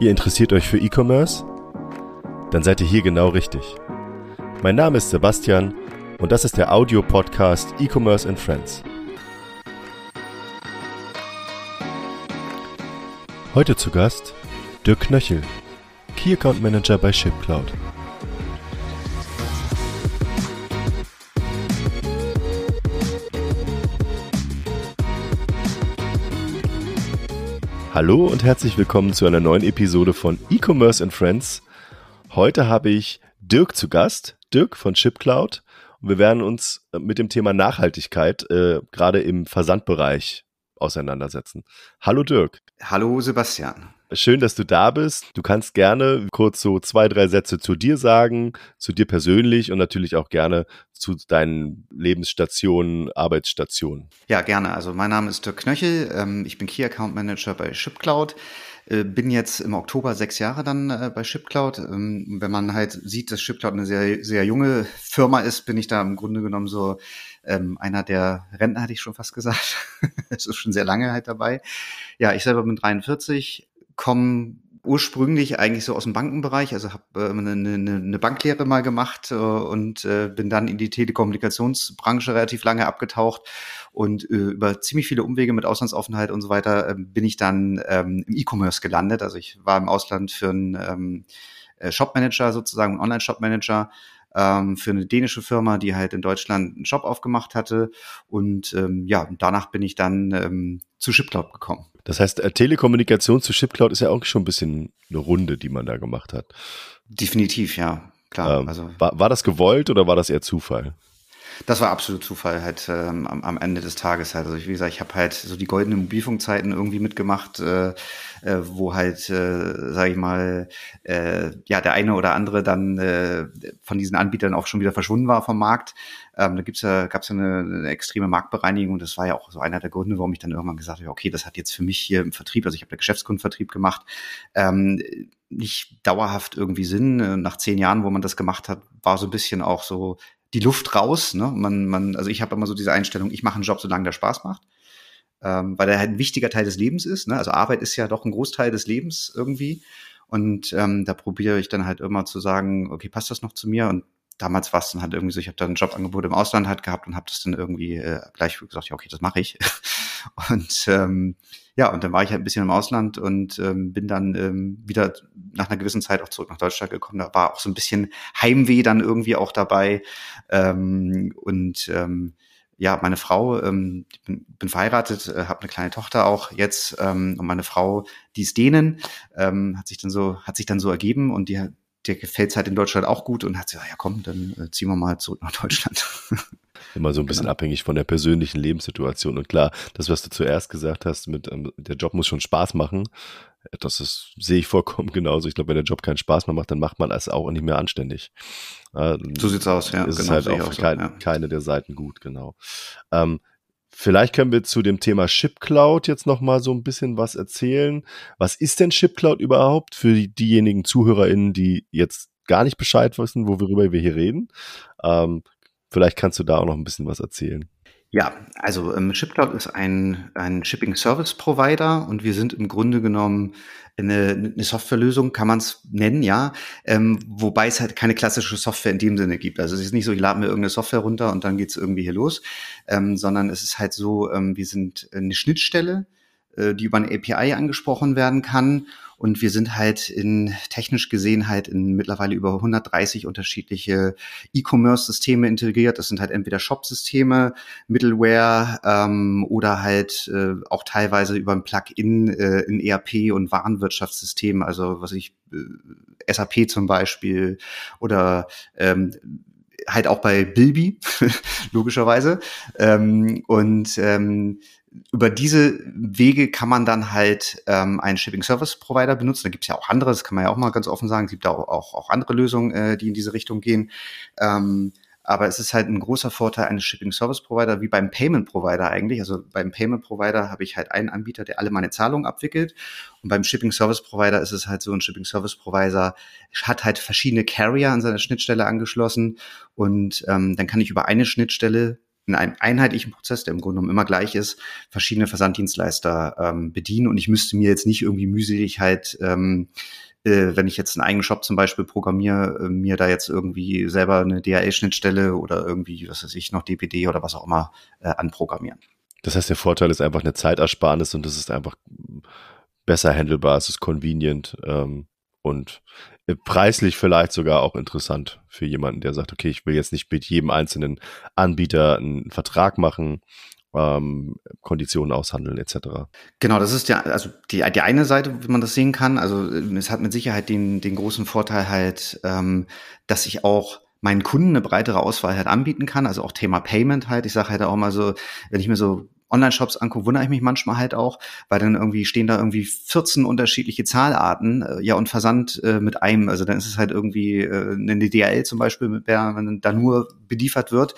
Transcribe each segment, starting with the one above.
Ihr interessiert euch für E-Commerce? Dann seid ihr hier genau richtig. Mein Name ist Sebastian und das ist der Audio-Podcast E-Commerce and Friends. Heute zu Gast Dirk Knöchel, Key Account Manager bei ShipCloud. Hallo und herzlich willkommen zu einer neuen Episode von E-Commerce and Friends. Heute habe ich Dirk zu Gast, Dirk von ShipCloud. Und wir werden uns mit dem Thema Nachhaltigkeit äh, gerade im Versandbereich auseinandersetzen. Hallo Dirk. Hallo Sebastian. Schön, dass du da bist. Du kannst gerne kurz so zwei, drei Sätze zu dir sagen, zu dir persönlich und natürlich auch gerne zu deinen Lebensstationen, Arbeitsstationen. Ja, gerne. Also mein Name ist Dirk Knöchel. Ähm, ich bin Key Account Manager bei ShipCloud. Äh, bin jetzt im Oktober sechs Jahre dann äh, bei ShipCloud. Ähm, wenn man halt sieht, dass ShipCloud eine sehr, sehr junge Firma ist, bin ich da im Grunde genommen so ähm, einer der Rentner, hatte ich schon fast gesagt. Es ist schon sehr lange halt dabei. Ja, ich selber bin 43, komme ursprünglich eigentlich so aus dem Bankenbereich, also habe äh, eine, eine, eine Banklehre mal gemacht äh, und äh, bin dann in die Telekommunikationsbranche relativ lange abgetaucht und äh, über ziemlich viele Umwege mit Auslandsaufenthalt und so weiter äh, bin ich dann ähm, im E-Commerce gelandet. Also ich war im Ausland für einen ähm, äh, Shopmanager sozusagen, einen Online-Shopmanager ähm, für eine dänische Firma, die halt in Deutschland einen Shop aufgemacht hatte. Und ähm, ja, danach bin ich dann ähm, zu ShipCloud gekommen. Das heißt, äh, Telekommunikation zu ShipCloud ist ja auch schon ein bisschen eine Runde, die man da gemacht hat. Definitiv, ja, klar. Ähm, also war, war das gewollt oder war das eher Zufall? Das war absolut Zufall halt ähm, am, am Ende des Tages halt. Also ich, wie gesagt, ich habe halt so die goldenen Mobilfunkzeiten irgendwie mitgemacht, äh, äh, wo halt, äh, sage ich mal, äh, ja der eine oder andere dann äh, von diesen Anbietern auch schon wieder verschwunden war vom Markt. Ähm, da gibt's ja, gab's ja eine, eine extreme Marktbereinigung und das war ja auch so einer der Gründe, warum ich dann irgendwann gesagt habe, okay, das hat jetzt für mich hier im Vertrieb, also ich habe der Geschäftskundenvertrieb gemacht, ähm, nicht dauerhaft irgendwie Sinn. Nach zehn Jahren, wo man das gemacht hat, war so ein bisschen auch so die Luft raus. Ne? Man, man, also ich habe immer so diese Einstellung, ich mache einen Job, solange der Spaß macht. Ähm, weil er halt ein wichtiger Teil des Lebens ist. Ne? Also Arbeit ist ja doch ein Großteil des Lebens irgendwie. Und ähm, da probiere ich dann halt immer zu sagen, okay, passt das noch zu mir? Und damals war es dann halt irgendwie so, ich habe dann ein Jobangebot im Ausland halt gehabt und habe das dann irgendwie äh, gleich gesagt, ja, okay, das mache ich. und ähm, ja, und dann war ich halt ein bisschen im Ausland und ähm, bin dann ähm, wieder nach einer gewissen Zeit auch zurück nach Deutschland gekommen. Da war auch so ein bisschen Heimweh dann irgendwie auch dabei. Ähm, und ähm, ja, meine Frau, ähm, bin, bin verheiratet, äh, habe eine kleine Tochter auch jetzt ähm, und meine Frau, die ist Dänen, ähm, hat sich dann so hat sich dann so ergeben und die der gefällt halt in Deutschland auch gut und hat gesagt, ja komm, dann äh, ziehen wir mal zurück nach Deutschland. Immer so ein bisschen genau. abhängig von der persönlichen Lebenssituation. Und klar, das, was du zuerst gesagt hast, mit ähm, der Job muss schon Spaß machen, das ist, sehe ich vollkommen genauso. Ich glaube, wenn der Job keinen Spaß mehr macht, dann macht man es auch nicht mehr anständig. so sieht's aus, ja. Ist genau, halt auch, auch so, kein, ja. keine der Seiten gut, genau. Ähm, Vielleicht können wir zu dem Thema ShipCloud jetzt noch mal so ein bisschen was erzählen. Was ist denn ShipCloud überhaupt für die, diejenigen ZuhörerInnen, die jetzt gar nicht Bescheid wissen, worüber wir hier reden? Ähm, vielleicht kannst du da auch noch ein bisschen was erzählen. Ja, also ähm, ShipCloud ist ein, ein Shipping Service Provider und wir sind im Grunde genommen eine, eine Softwarelösung, kann man es nennen, ja. Ähm, wobei es halt keine klassische Software in dem Sinne gibt. Also es ist nicht so, ich lade mir irgendeine Software runter und dann geht's irgendwie hier los, ähm, sondern es ist halt so, ähm, wir sind eine Schnittstelle, äh, die über eine API angesprochen werden kann und wir sind halt in technisch gesehen halt in mittlerweile über 130 unterschiedliche E-Commerce-Systeme integriert. Das sind halt entweder Shop-Systeme, Middleware ähm, oder halt äh, auch teilweise über ein Plugin äh, in ERP und Warenwirtschaftssystem, also was ich äh, SAP zum Beispiel oder ähm, halt auch bei Bilby, logischerweise. Ähm, und ähm, über diese Wege kann man dann halt ähm, einen Shipping Service Provider benutzen. Da gibt es ja auch andere, das kann man ja auch mal ganz offen sagen. Es gibt auch, auch, auch andere Lösungen, äh, die in diese Richtung gehen. Ähm, aber es ist halt ein großer Vorteil eines Shipping Service Provider, wie beim Payment Provider eigentlich. Also beim Payment Provider habe ich halt einen Anbieter, der alle meine Zahlungen abwickelt. Und beim Shipping Service Provider ist es halt so, ein Shipping Service Provider hat halt verschiedene Carrier an seiner Schnittstelle angeschlossen. Und ähm, dann kann ich über eine Schnittstelle in einem einheitlichen Prozess, der im Grunde genommen immer gleich ist, verschiedene Versanddienstleister ähm, bedienen und ich müsste mir jetzt nicht irgendwie mühselig halt ähm, äh, wenn ich jetzt einen eigenen Shop zum Beispiel programmiere, äh, mir da jetzt irgendwie selber eine DHL-Schnittstelle oder irgendwie, was weiß ich, noch DPD oder was auch immer äh, anprogrammieren. Das heißt, der Vorteil ist einfach eine Zeitersparnis und das ist einfach besser handelbar, es ist convenient ähm, und äh, preislich vielleicht sogar auch interessant für jemanden, der sagt, okay, ich will jetzt nicht mit jedem einzelnen Anbieter einen Vertrag machen, ähm, Konditionen aushandeln etc. Genau, das ist ja also die, die eine Seite, wie man das sehen kann. Also es hat mit Sicherheit den, den großen Vorteil halt, ähm, dass ich auch meinen Kunden eine breitere Auswahl halt anbieten kann. Also auch Thema Payment halt. Ich sage halt auch mal so, wenn ich mir so Online-Shops angucke, wundere ich mich manchmal halt auch, weil dann irgendwie stehen da irgendwie 14 unterschiedliche Zahlarten, äh, ja, und Versand äh, mit einem. Also dann ist es halt irgendwie äh, eine DHL zum Beispiel, mit der man da nur beliefert wird.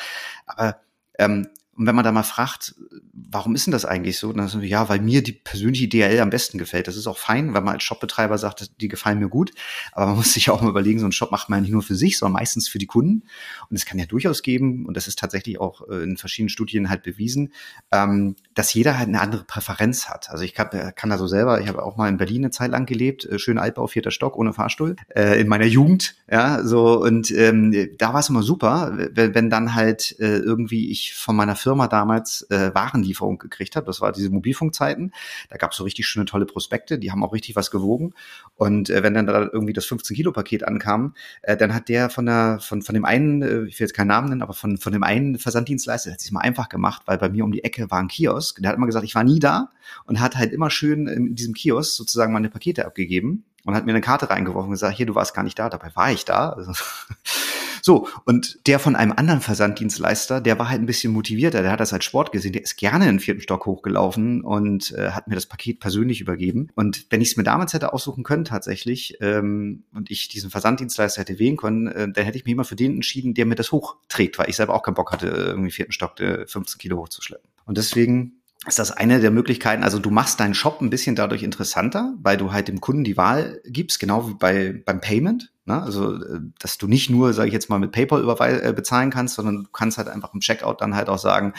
Aber ähm, und wenn man da mal fragt, warum ist denn das eigentlich so? Dann sagen wir, ja, weil mir die persönliche DHL am besten gefällt. Das ist auch fein, weil man als Shopbetreiber sagt, die gefallen mir gut. Aber man muss sich auch mal überlegen, so ein Shop macht man nicht nur für sich, sondern meistens für die Kunden. Und es kann ja durchaus geben, und das ist tatsächlich auch äh, in verschiedenen Studien halt bewiesen, ähm, dass jeder halt eine andere Präferenz hat. Also ich kann, äh, kann da so selber, ich habe auch mal in Berlin eine Zeit lang gelebt, äh, schön Altbau, vierter Stock, ohne Fahrstuhl, in meiner Jugend, ja, so, und ähm, da war es immer super, wenn, wenn dann halt irgendwie ich von meiner Firma damals äh, Warenlieferung gekriegt habe. Das war diese Mobilfunkzeiten. Da gab es so richtig schöne tolle Prospekte, die haben auch richtig was gewogen. Und äh, wenn dann da irgendwie das 15 Kilo Paket ankam, äh, dann hat der von der von von dem einen, äh, ich will jetzt keinen Namen nennen, aber von von dem einen Versanddienstleister, hat sich mal einfach gemacht, weil bei mir um die Ecke war ein Kiosk. Der hat immer gesagt, ich war nie da und hat halt immer schön in diesem Kiosk sozusagen meine Pakete abgegeben und hat mir eine Karte reingeworfen und gesagt, hier, du warst gar nicht da, dabei war ich da. Also, so, und der von einem anderen Versanddienstleister, der war halt ein bisschen motivierter, der hat das als Sport gesehen, der ist gerne in den vierten Stock hochgelaufen und äh, hat mir das Paket persönlich übergeben. Und wenn ich es mir damals hätte aussuchen können tatsächlich ähm, und ich diesen Versanddienstleister hätte wählen können, äh, dann hätte ich mich immer für den entschieden, der mir das hochträgt, weil ich selber auch keinen Bock hatte, irgendwie vierten Stock äh, 15 Kilo hochzuschleppen. Und deswegen ist das eine der Möglichkeiten. Also du machst deinen Shop ein bisschen dadurch interessanter, weil du halt dem Kunden die Wahl gibst, genau wie bei beim Payment. Ne? Also äh, dass du nicht nur, sage ich jetzt mal, mit PayPal äh, bezahlen kannst, sondern du kannst halt einfach im Checkout dann halt auch sagen,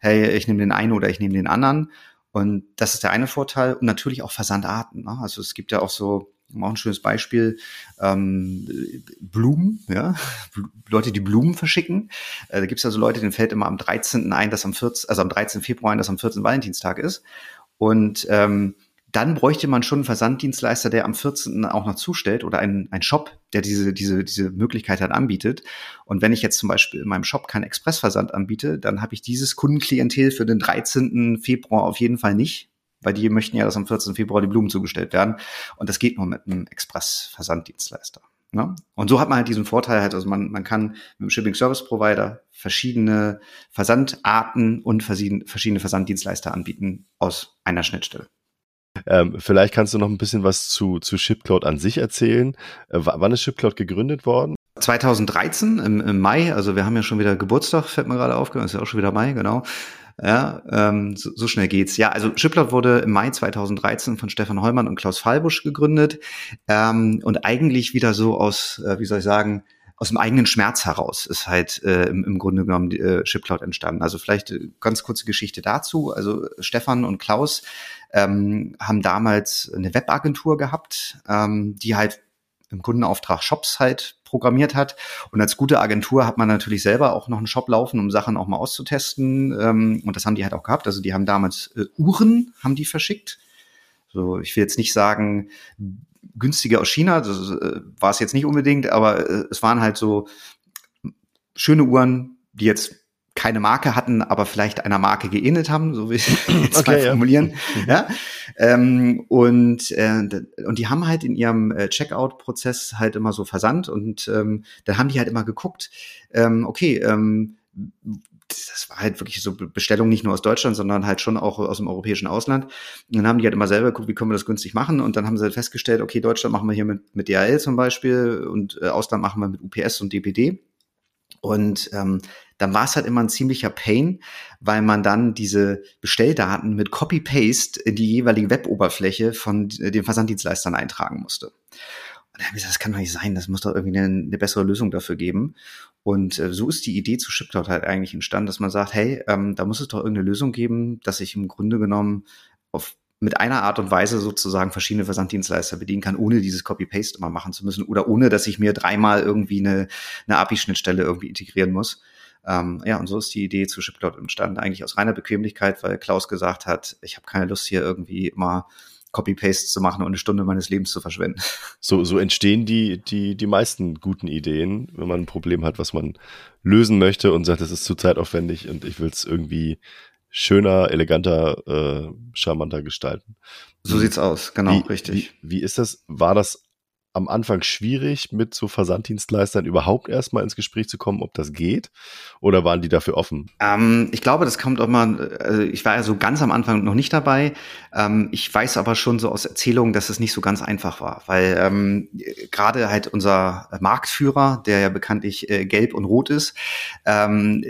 hey, ich nehme den einen oder ich nehme den anderen. Und das ist der eine Vorteil. Und natürlich auch Versandarten. Ne? Also es gibt ja auch so auch ein schönes Beispiel, ähm, Blumen, ja, Leute, die Blumen verschicken. Äh, da gibt es also Leute, denen fällt immer am 13. ein, dass am 14., also am 13. Februar ein, dass am 14. Valentinstag ist. Und ähm, dann bräuchte man schon einen Versanddienstleister, der am 14. auch noch zustellt oder einen, einen Shop, der diese, diese, diese Möglichkeit halt anbietet. Und wenn ich jetzt zum Beispiel in meinem Shop keinen Expressversand anbiete, dann habe ich dieses Kundenklientel für den 13. Februar auf jeden Fall nicht, weil die möchten ja, dass am 14. Februar die Blumen zugestellt werden. Und das geht nur mit einem Express-Versanddienstleister. Ne? Und so hat man halt diesen Vorteil halt, also man, man kann mit dem Shipping Service Provider verschiedene Versandarten und verschiedene Versanddienstleister anbieten aus einer Schnittstelle. Ähm, vielleicht kannst du noch ein bisschen was zu, zu ShipCloud an sich erzählen. Äh, wann ist ShipCloud gegründet worden? 2013 im, im Mai, also wir haben ja schon wieder Geburtstag, fällt mir gerade auf, ist ja auch schon wieder Mai, genau. Ja, ähm, so, so schnell geht's. Ja, also Chiplout wurde im Mai 2013 von Stefan Heumann und Klaus Fallbusch gegründet ähm, und eigentlich wieder so aus, äh, wie soll ich sagen, aus dem eigenen Schmerz heraus ist halt äh, im, im Grunde genommen die, äh, Chipcloud entstanden. Also vielleicht äh, ganz kurze Geschichte dazu. Also Stefan und Klaus ähm, haben damals eine Webagentur gehabt, ähm, die halt im Kundenauftrag Shops halt programmiert hat. Und als gute Agentur hat man natürlich selber auch noch einen Shop laufen, um Sachen auch mal auszutesten. Ähm, und das haben die halt auch gehabt. Also die haben damals äh, Uhren haben die verschickt. So, ich will jetzt nicht sagen günstiger aus China, das äh, war es jetzt nicht unbedingt, aber äh, es waren halt so schöne Uhren, die jetzt keine Marke hatten, aber vielleicht einer Marke geähnelt haben, so wie ich jetzt okay, mal formulieren. Ja. ja? Ähm, und, äh, und die haben halt in ihrem äh, Checkout-Prozess halt immer so versandt und ähm, dann haben die halt immer geguckt, ähm, okay, ähm, das war halt wirklich so Bestellung nicht nur aus Deutschland, sondern halt schon auch aus dem europäischen Ausland. Und dann haben die halt immer selber geguckt, wie können wir das günstig machen. Und dann haben sie halt festgestellt, okay, Deutschland machen wir hier mit, mit DHL zum Beispiel und äh, Ausland machen wir mit UPS und DPD. Und ähm, dann war es halt immer ein ziemlicher Pain, weil man dann diese Bestelldaten mit Copy-Paste in die jeweilige Web-Oberfläche von den Versanddienstleistern eintragen musste. Und dann haben wir gesagt, das kann doch nicht sein, das muss doch irgendwie eine, eine bessere Lösung dafür geben. Und äh, so ist die Idee zu ShipCloud halt eigentlich entstanden, dass man sagt, hey, ähm, da muss es doch irgendeine Lösung geben, dass ich im Grunde genommen auf mit einer Art und Weise sozusagen verschiedene Versanddienstleister bedienen kann, ohne dieses Copy-Paste immer machen zu müssen oder ohne, dass ich mir dreimal irgendwie eine, eine API-Schnittstelle irgendwie integrieren muss. Ähm, ja, und so ist die Idee zu ShipCloud entstanden, eigentlich aus reiner Bequemlichkeit, weil Klaus gesagt hat, ich habe keine Lust hier irgendwie immer Copy-Paste zu machen und eine Stunde meines Lebens zu verschwenden. So, so entstehen die, die, die meisten guten Ideen, wenn man ein Problem hat, was man lösen möchte und sagt, es ist zu zeitaufwendig und ich will es irgendwie schöner, eleganter, äh, charmanter gestalten. So sieht's aus, genau, wie, richtig. Wie, wie ist das? War das am Anfang schwierig, mit so Versanddienstleistern überhaupt erstmal ins Gespräch zu kommen, ob das geht? Oder waren die dafür offen? Ähm, ich glaube, das kommt auch mal, also ich war ja so ganz am Anfang noch nicht dabei. Ähm, ich weiß aber schon so aus Erzählungen, dass es nicht so ganz einfach war, weil ähm, gerade halt unser Marktführer, der ja bekanntlich äh, gelb und rot ist, ähm,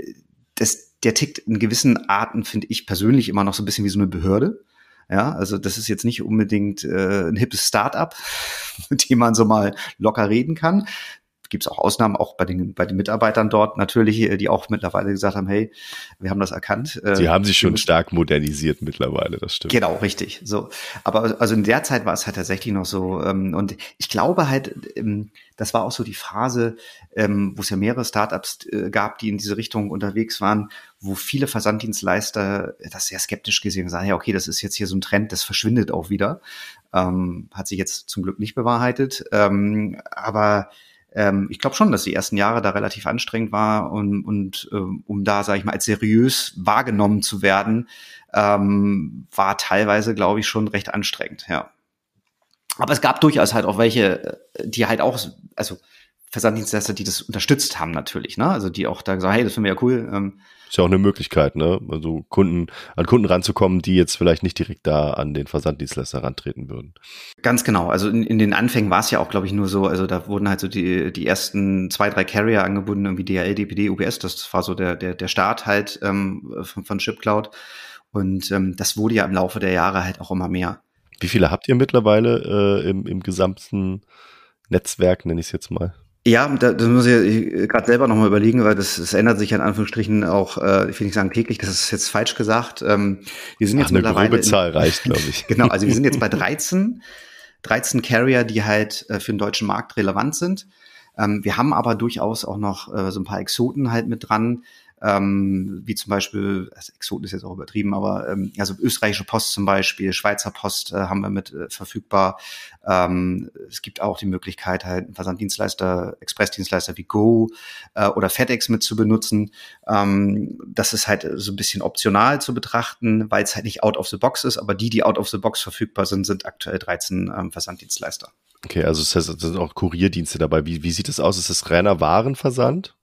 das der tickt in gewissen Arten, finde ich persönlich immer noch so ein bisschen wie so eine Behörde. Ja, also das ist jetzt nicht unbedingt äh, ein hippes Start-up, mit dem man so mal locker reden kann gibt es auch Ausnahmen, auch bei den, bei den Mitarbeitern dort natürlich, äh, die auch mittlerweile gesagt haben, hey, wir haben das erkannt. Äh, Sie haben sich schon stark modernisiert mittlerweile, das stimmt. Genau, richtig. So. Aber also in der Zeit war es halt tatsächlich noch so. Ähm, und ich glaube halt, ähm, das war auch so die Phase, ähm, wo es ja mehrere Startups äh, gab, die in diese Richtung unterwegs waren, wo viele Versanddienstleister das sehr skeptisch gesehen haben, sagen, ja, okay, das ist jetzt hier so ein Trend, das verschwindet auch wieder. Hat sich jetzt zum Glück nicht bewahrheitet. Aber ähm, ich glaube schon, dass die ersten Jahre da relativ anstrengend war und, und ähm, um da, sage ich mal, als seriös wahrgenommen zu werden, ähm, war teilweise, glaube ich, schon recht anstrengend, ja. Aber es gab durchaus halt auch welche, äh, die halt auch, also Versanddienstleister, die das unterstützt haben natürlich, ne? Also die auch da gesagt, hey, das finden wir ja cool. Ähm, ist ja auch eine Möglichkeit, ne? Also Kunden, an Kunden ranzukommen, die jetzt vielleicht nicht direkt da an den Versanddienstleister rantreten würden. Ganz genau. Also in, in den Anfängen war es ja auch, glaube ich, nur so, also da wurden halt so die, die ersten zwei, drei Carrier angebunden, irgendwie DHL, DPD, UPS, das war so der, der, der Start halt ähm, von, von ShipCloud. Und ähm, das wurde ja im Laufe der Jahre halt auch immer mehr. Wie viele habt ihr mittlerweile äh, im, im gesamten Netzwerk, nenne ich es jetzt mal? Ja, da, das muss ich gerade selber nochmal überlegen, weil das, das ändert sich in Anführungsstrichen auch, äh, ich will nicht sagen täglich, das ist jetzt falsch gesagt. Ähm, wir sind jetzt Ach, eine grobe Zahl reicht, glaube ich. genau, also wir sind jetzt bei 13, 13 Carrier, die halt äh, für den deutschen Markt relevant sind. Ähm, wir haben aber durchaus auch noch äh, so ein paar Exoten halt mit dran ähm, wie zum Beispiel, also Exoten ist jetzt auch übertrieben, aber ähm, also österreichische Post zum Beispiel, Schweizer Post äh, haben wir mit äh, verfügbar. Ähm, es gibt auch die Möglichkeit, halt einen Versanddienstleister, Expressdienstleister wie Go äh, oder FedEx mit zu benutzen. Ähm, das ist halt so ein bisschen optional zu betrachten, weil es halt nicht out of the box ist, aber die, die out of the box verfügbar sind, sind aktuell 13 ähm, Versanddienstleister. Okay, also es heißt, es sind auch Kurierdienste dabei. Wie, wie sieht es aus? Ist das reiner Warenversand?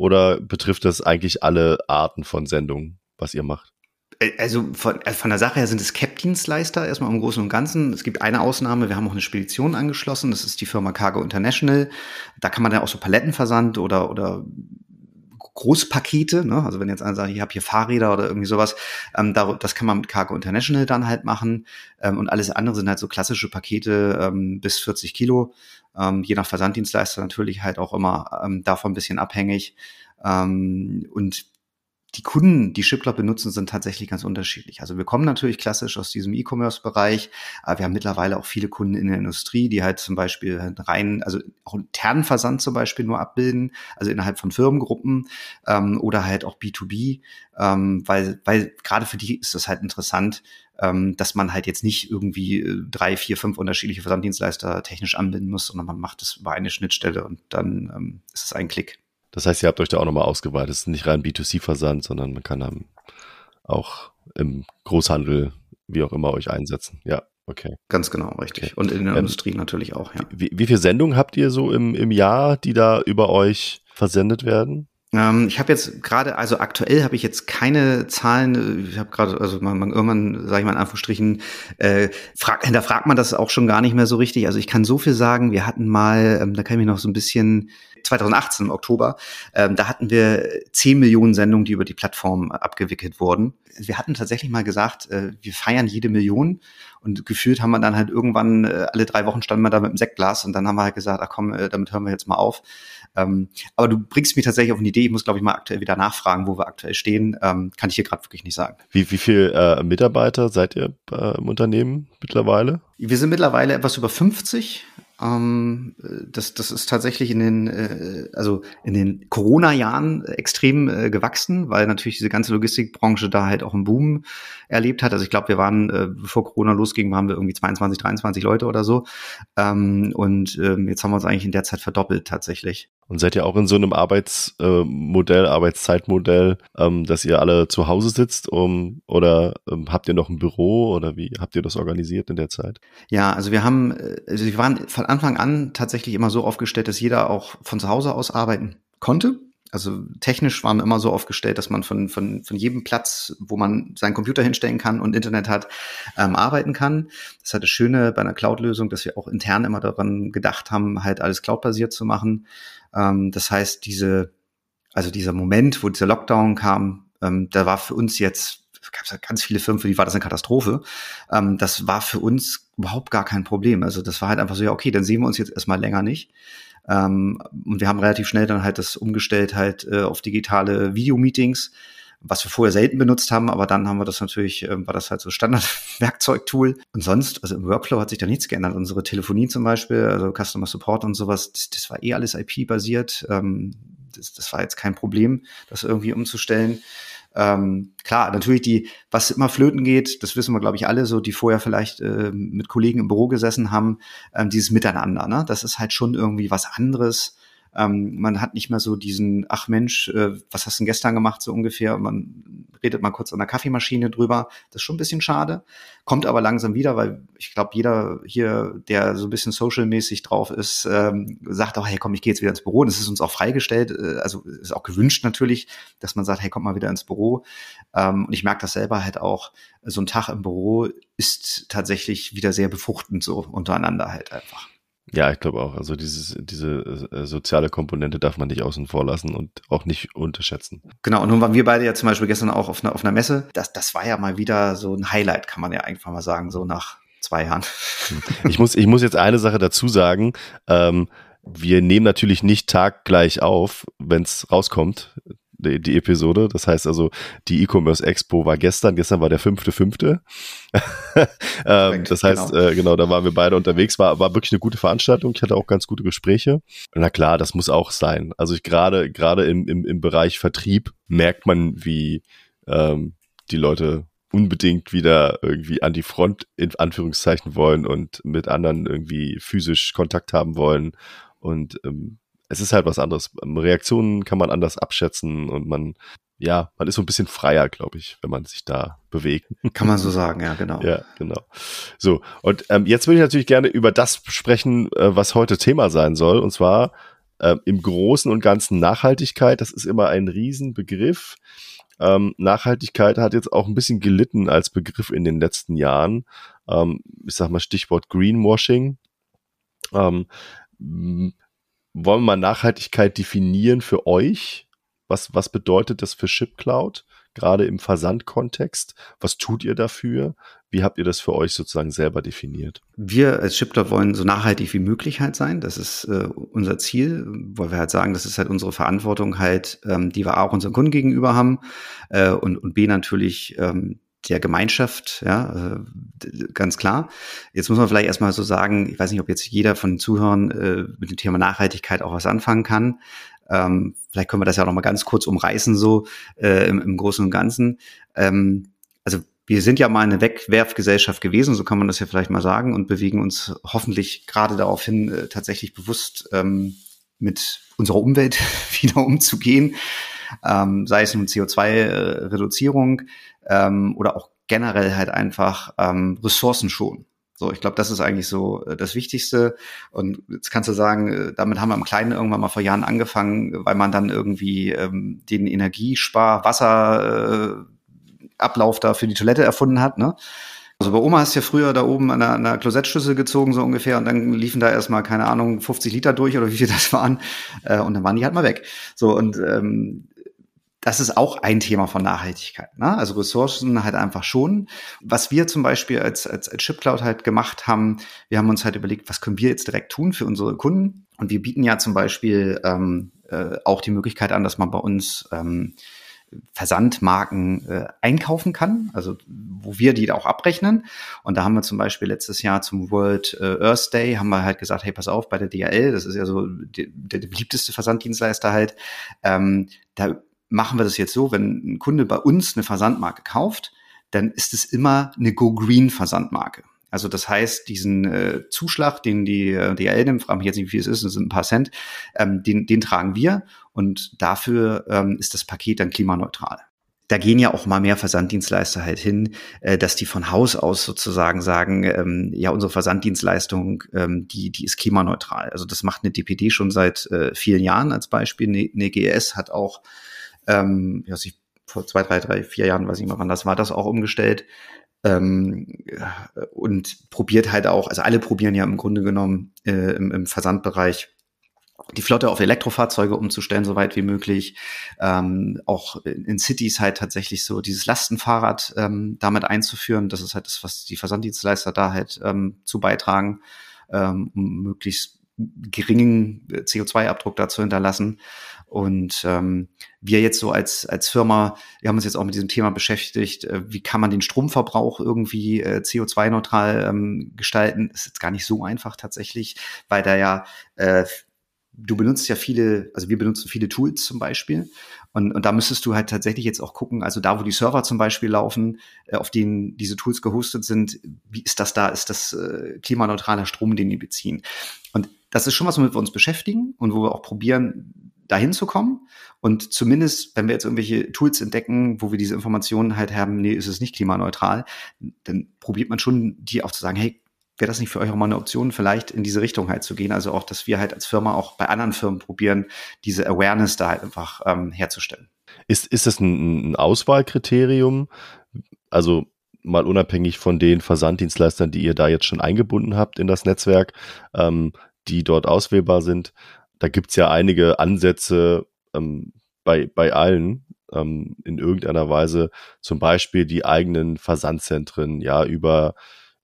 Oder betrifft das eigentlich alle Arten von Sendungen, was ihr macht? Äh, also von, äh, von der Sache her sind es CAP-Dienstleister erstmal im Großen und Ganzen. Es gibt eine Ausnahme, wir haben auch eine Spedition angeschlossen, das ist die Firma Cargo International. Da kann man ja auch so Palettenversand oder, oder Großpakete, ne? also wenn jetzt einer sagt, ich habe hier Fahrräder oder irgendwie sowas, ähm, da, das kann man mit Cargo International dann halt machen. Ähm, und alles andere sind halt so klassische Pakete ähm, bis 40 Kilo, ähm, je nach Versanddienstleister natürlich halt auch immer ähm, davon ein bisschen abhängig. Ähm, und die Kunden, die ShipCloud benutzen, sind tatsächlich ganz unterschiedlich. Also wir kommen natürlich klassisch aus diesem E-Commerce-Bereich, aber wir haben mittlerweile auch viele Kunden in der Industrie, die halt zum Beispiel rein, also auch internen Versand zum Beispiel nur abbilden, also innerhalb von Firmengruppen ähm, oder halt auch B2B, ähm, weil, weil gerade für die ist das halt interessant, ähm, dass man halt jetzt nicht irgendwie äh, drei, vier, fünf unterschiedliche Versanddienstleister technisch anbinden muss, sondern man macht das über eine Schnittstelle und dann ähm, ist es ein Klick. Das heißt, ihr habt euch da auch nochmal ausgeweitet. Es ist nicht rein B2C-Versand, sondern man kann dann auch im Großhandel, wie auch immer, euch einsetzen. Ja, okay. Ganz genau, richtig. Okay. Und in der ähm, Industrie natürlich auch, ja. Wie, wie viele Sendungen habt ihr so im, im Jahr, die da über euch versendet werden? Ähm, ich habe jetzt gerade, also aktuell habe ich jetzt keine Zahlen. Ich habe gerade, also man, man irgendwann, sage ich mal in Anführungsstrichen, äh, frag, hinterfragt man das auch schon gar nicht mehr so richtig. Also ich kann so viel sagen. Wir hatten mal, ähm, da kann ich mich noch so ein bisschen 2018 im Oktober, ähm, da hatten wir 10 Millionen Sendungen, die über die Plattform abgewickelt wurden. Wir hatten tatsächlich mal gesagt, äh, wir feiern jede Million Und gefühlt haben wir dann halt irgendwann, äh, alle drei Wochen standen wir da mit dem Sektglas und dann haben wir halt gesagt, ach komm, äh, damit hören wir jetzt mal auf. Ähm, aber du bringst mich tatsächlich auf eine Idee. Ich muss, glaube ich, mal aktuell wieder nachfragen, wo wir aktuell stehen. Ähm, kann ich hier gerade wirklich nicht sagen. Wie, wie viel äh, Mitarbeiter seid ihr äh, im Unternehmen mittlerweile? Wir sind mittlerweile etwas über 50. Ähm, das, das ist tatsächlich in den, äh, also in den Corona-Jahren extrem äh, gewachsen, weil natürlich diese ganze Logistikbranche da halt auch einen Boom erlebt hat. Also ich glaube, wir waren, äh, bevor Corona losging, waren wir irgendwie 22, 23 Leute oder so. Ähm, und ähm, jetzt haben wir uns eigentlich in der Zeit verdoppelt tatsächlich. Und seid ihr auch in so einem Arbeitsmodell, Arbeitszeitmodell, ähm, dass ihr alle zu Hause sitzt um, oder ähm, habt ihr noch ein Büro oder wie habt ihr das organisiert in der Zeit? Ja, also wir haben, äh, also wir waren von Anfang an tatsächlich immer so aufgestellt, dass jeder auch von zu Hause aus arbeiten konnte. Also technisch waren wir immer so aufgestellt, dass man von, von, von jedem Platz, wo man seinen Computer hinstellen kann und Internet hat, ähm, arbeiten kann. Das hat das Schöne bei einer Cloud-Lösung, dass wir auch intern immer daran gedacht haben, halt alles cloud-basiert zu machen. Ähm, das heißt, diese, also dieser Moment, wo dieser Lockdown kam, ähm, da war für uns jetzt gab es ja ganz viele Firmen, für die war das eine Katastrophe. Ähm, das war für uns überhaupt gar kein Problem. Also das war halt einfach so, ja, okay, dann sehen wir uns jetzt erstmal länger nicht. Ähm, und wir haben relativ schnell dann halt das umgestellt halt äh, auf digitale Videomeetings, was wir vorher selten benutzt haben, aber dann haben wir das natürlich, äh, war das halt so Standard-Werkzeugtool. Und sonst, also im Workflow hat sich da nichts geändert. Unsere Telefonie zum Beispiel, also Customer Support und sowas, das, das war eh alles IP-basiert. Ähm, das, das war jetzt kein Problem, das irgendwie umzustellen. Ähm, klar, natürlich die, was immer flöten geht, das wissen wir, glaube ich, alle, so die vorher vielleicht äh, mit Kollegen im Büro gesessen haben, ähm, dieses Miteinander, ne? Das ist halt schon irgendwie was anderes ähm, man hat nicht mehr so diesen, ach Mensch, äh, was hast du denn gestern gemacht, so ungefähr. Man redet mal kurz an der Kaffeemaschine drüber. Das ist schon ein bisschen schade. Kommt aber langsam wieder, weil ich glaube, jeder hier, der so ein bisschen social-mäßig drauf ist, ähm, sagt auch, hey komm, ich gehe jetzt wieder ins Büro. Das ist uns auch freigestellt, äh, also ist auch gewünscht natürlich, dass man sagt, hey, komm mal wieder ins Büro. Ähm, und ich merke das selber halt auch, so ein Tag im Büro ist tatsächlich wieder sehr befruchtend so untereinander halt einfach. Ja, ich glaube auch. Also dieses, diese äh, soziale Komponente darf man nicht außen vor lassen und auch nicht unterschätzen. Genau, und nun waren wir beide ja zum Beispiel gestern auch auf einer, auf einer Messe. Das, das war ja mal wieder so ein Highlight, kann man ja einfach mal sagen, so nach zwei Jahren. Ich muss, ich muss jetzt eine Sache dazu sagen. Ähm, wir nehmen natürlich nicht taggleich auf, wenn es rauskommt die, die Episode. Das heißt also, die E-Commerce Expo war gestern, gestern war der fünfte, fünfte. ähm, das heißt, genau. Äh, genau, da waren wir beide unterwegs, war, war wirklich eine gute Veranstaltung. Ich hatte auch ganz gute Gespräche. Na klar, das muss auch sein. Also ich gerade, gerade im, im, im Bereich Vertrieb merkt man, wie ähm, die Leute unbedingt wieder irgendwie an die Front in Anführungszeichen wollen und mit anderen irgendwie physisch Kontakt haben wollen. Und ähm, es ist halt was anderes. Ähm, Reaktionen kann man anders abschätzen und man, ja, man ist so ein bisschen freier, glaube ich, wenn man sich da bewegt. Kann man so sagen, ja, genau. Ja, genau. So, und ähm, jetzt würde ich natürlich gerne über das sprechen, äh, was heute Thema sein soll, und zwar äh, im Großen und Ganzen Nachhaltigkeit. Das ist immer ein Riesenbegriff. Ähm, Nachhaltigkeit hat jetzt auch ein bisschen gelitten als Begriff in den letzten Jahren. Ähm, ich sag mal Stichwort Greenwashing. Ähm, wollen wir mal Nachhaltigkeit definieren für euch? Was, was bedeutet das für ShipCloud? Gerade im Versandkontext. Was tut ihr dafür? Wie habt ihr das für euch sozusagen selber definiert? Wir als ShipCloud wollen so nachhaltig wie möglich halt sein. Das ist äh, unser Ziel, weil wir halt sagen, das ist halt unsere Verantwortung halt, ähm, die wir auch unseren Kunden gegenüber haben. Äh, und, und B natürlich ähm, der Gemeinschaft, ja, äh, ganz klar. Jetzt muss man vielleicht erstmal so sagen, ich weiß nicht, ob jetzt jeder von den Zuhörern äh, mit dem Thema Nachhaltigkeit auch was anfangen kann. Ähm, vielleicht können wir das ja auch noch mal ganz kurz umreißen, so äh, im, im Großen und Ganzen. Ähm, also wir sind ja mal eine Wegwerfgesellschaft gewesen, so kann man das ja vielleicht mal sagen, und bewegen uns hoffentlich gerade daraufhin äh, tatsächlich bewusst ähm, mit unserer Umwelt wieder umzugehen ähm, sei es nun CO2-Reduzierung ähm, oder auch generell halt einfach ähm, Ressourcen schonen. So, ich glaube, das ist eigentlich so äh, das Wichtigste. Und jetzt kannst du sagen, äh, damit haben wir im Kleinen irgendwann mal vor Jahren angefangen, weil man dann irgendwie ähm, den Energiespar, Wasserablauf äh, da für die Toilette erfunden hat. Ne? Also bei Oma hast du ja früher da oben an an der Klosettschüssel gezogen, so ungefähr, und dann liefen da erstmal, keine Ahnung, 50 Liter durch oder wie viel das waren, äh, und dann waren die halt mal weg. So, und ähm, das ist auch ein Thema von Nachhaltigkeit. Ne? Also Ressourcen halt einfach schon. Was wir zum Beispiel als, als, als Chipcloud halt gemacht haben, wir haben uns halt überlegt, was können wir jetzt direkt tun für unsere Kunden? Und wir bieten ja zum Beispiel ähm, äh, auch die Möglichkeit an, dass man bei uns ähm, Versandmarken äh, einkaufen kann, also wo wir die auch abrechnen. Und da haben wir zum Beispiel letztes Jahr zum World äh, Earth Day haben wir halt gesagt, hey, pass auf, bei der DHL, das ist ja so die, der, beliebteste Versanddienstleister halt, ähm, da machen wir das jetzt so, wenn ein Kunde bei uns eine Versandmarke kauft, dann ist es immer eine Go Green Versandmarke. Also das heißt, diesen äh, Zuschlag, den die äh, DHL nimmt, frage mich jetzt nicht, wie viel es ist, das sind ein paar Cent, ähm, den, den tragen wir und dafür ähm, ist das Paket dann klimaneutral. Da gehen ja auch mal mehr Versanddienstleister halt hin, äh, dass die von Haus aus sozusagen sagen, ähm, ja, unsere Versanddienstleistung, ähm, die, die ist klimaneutral. Also das macht eine DPD schon seit äh, vielen Jahren als Beispiel. Eine, eine GS hat auch, ähm, ja, sich vor zwei, drei, drei, vier Jahren, weiß ich mehr wann das war, das auch umgestellt ähm, und probiert halt auch, also alle probieren ja im Grunde genommen äh, im, im Versandbereich die Flotte auf Elektrofahrzeuge umzustellen, so weit wie möglich. Ähm, auch in Cities halt tatsächlich so dieses Lastenfahrrad ähm, damit einzuführen. Das ist halt das, was die Versanddienstleister da halt ähm, zu beitragen, ähm, um möglichst geringen CO2-Abdruck da zu hinterlassen. Und ähm, wir jetzt so als, als Firma, wir haben uns jetzt auch mit diesem Thema beschäftigt, äh, wie kann man den Stromverbrauch irgendwie äh, CO2-neutral ähm, gestalten. Ist jetzt gar nicht so einfach tatsächlich, weil da ja äh, du benutzt ja viele, also wir benutzen viele Tools zum Beispiel. Und, und da müsstest du halt tatsächlich jetzt auch gucken, also da, wo die Server zum Beispiel laufen, äh, auf denen diese Tools gehostet sind, wie ist das da? Ist das äh, klimaneutraler Strom, den die beziehen? Und das ist schon was, womit wir uns beschäftigen und wo wir auch probieren, dahin zu kommen. Und zumindest, wenn wir jetzt irgendwelche Tools entdecken, wo wir diese Informationen halt haben, nee, ist es nicht klimaneutral, dann probiert man schon, die auch zu sagen, hey, wäre das nicht für euch auch mal eine Option, vielleicht in diese Richtung halt zu gehen? Also auch, dass wir halt als Firma auch bei anderen Firmen probieren, diese Awareness da halt einfach ähm, herzustellen. Ist, ist das ein, ein Auswahlkriterium? Also mal unabhängig von den Versanddienstleistern, die ihr da jetzt schon eingebunden habt in das Netzwerk, ähm, die dort auswählbar sind, da gibt's ja einige Ansätze ähm, bei, bei allen ähm, in irgendeiner Weise, zum Beispiel die eigenen Versandzentren, ja, über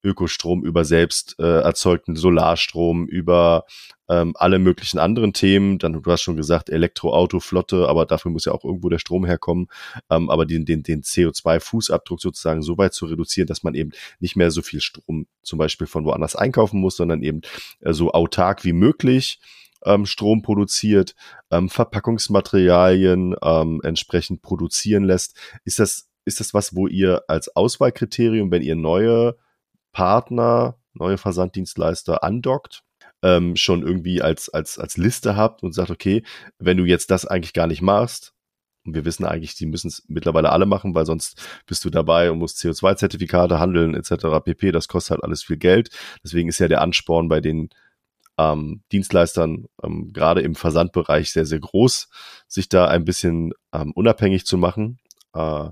Ökostrom, über selbst äh, erzeugten Solarstrom, über ähm, alle möglichen anderen Themen. Dann, du hast schon gesagt, Elektroautoflotte, aber dafür muss ja auch irgendwo der Strom herkommen. Ähm, aber den, den, den CO2-Fußabdruck sozusagen so weit zu reduzieren, dass man eben nicht mehr so viel Strom zum Beispiel von woanders einkaufen muss, sondern eben äh, so autark wie möglich ähm, Strom produziert, ähm, Verpackungsmaterialien ähm, entsprechend produzieren lässt. Ist das, ist das was, wo ihr als Auswahlkriterium, wenn ihr neue Partner, neue Versanddienstleister andockt, ähm, schon irgendwie als, als, als Liste habt und sagt, okay, wenn du jetzt das eigentlich gar nicht machst, und wir wissen eigentlich, die müssen es mittlerweile alle machen, weil sonst bist du dabei und musst CO2-Zertifikate handeln etc. pp. Das kostet halt alles viel Geld. Deswegen ist ja der Ansporn bei den ähm, Dienstleistern ähm, gerade im Versandbereich sehr, sehr groß, sich da ein bisschen ähm, unabhängig zu machen. Äh,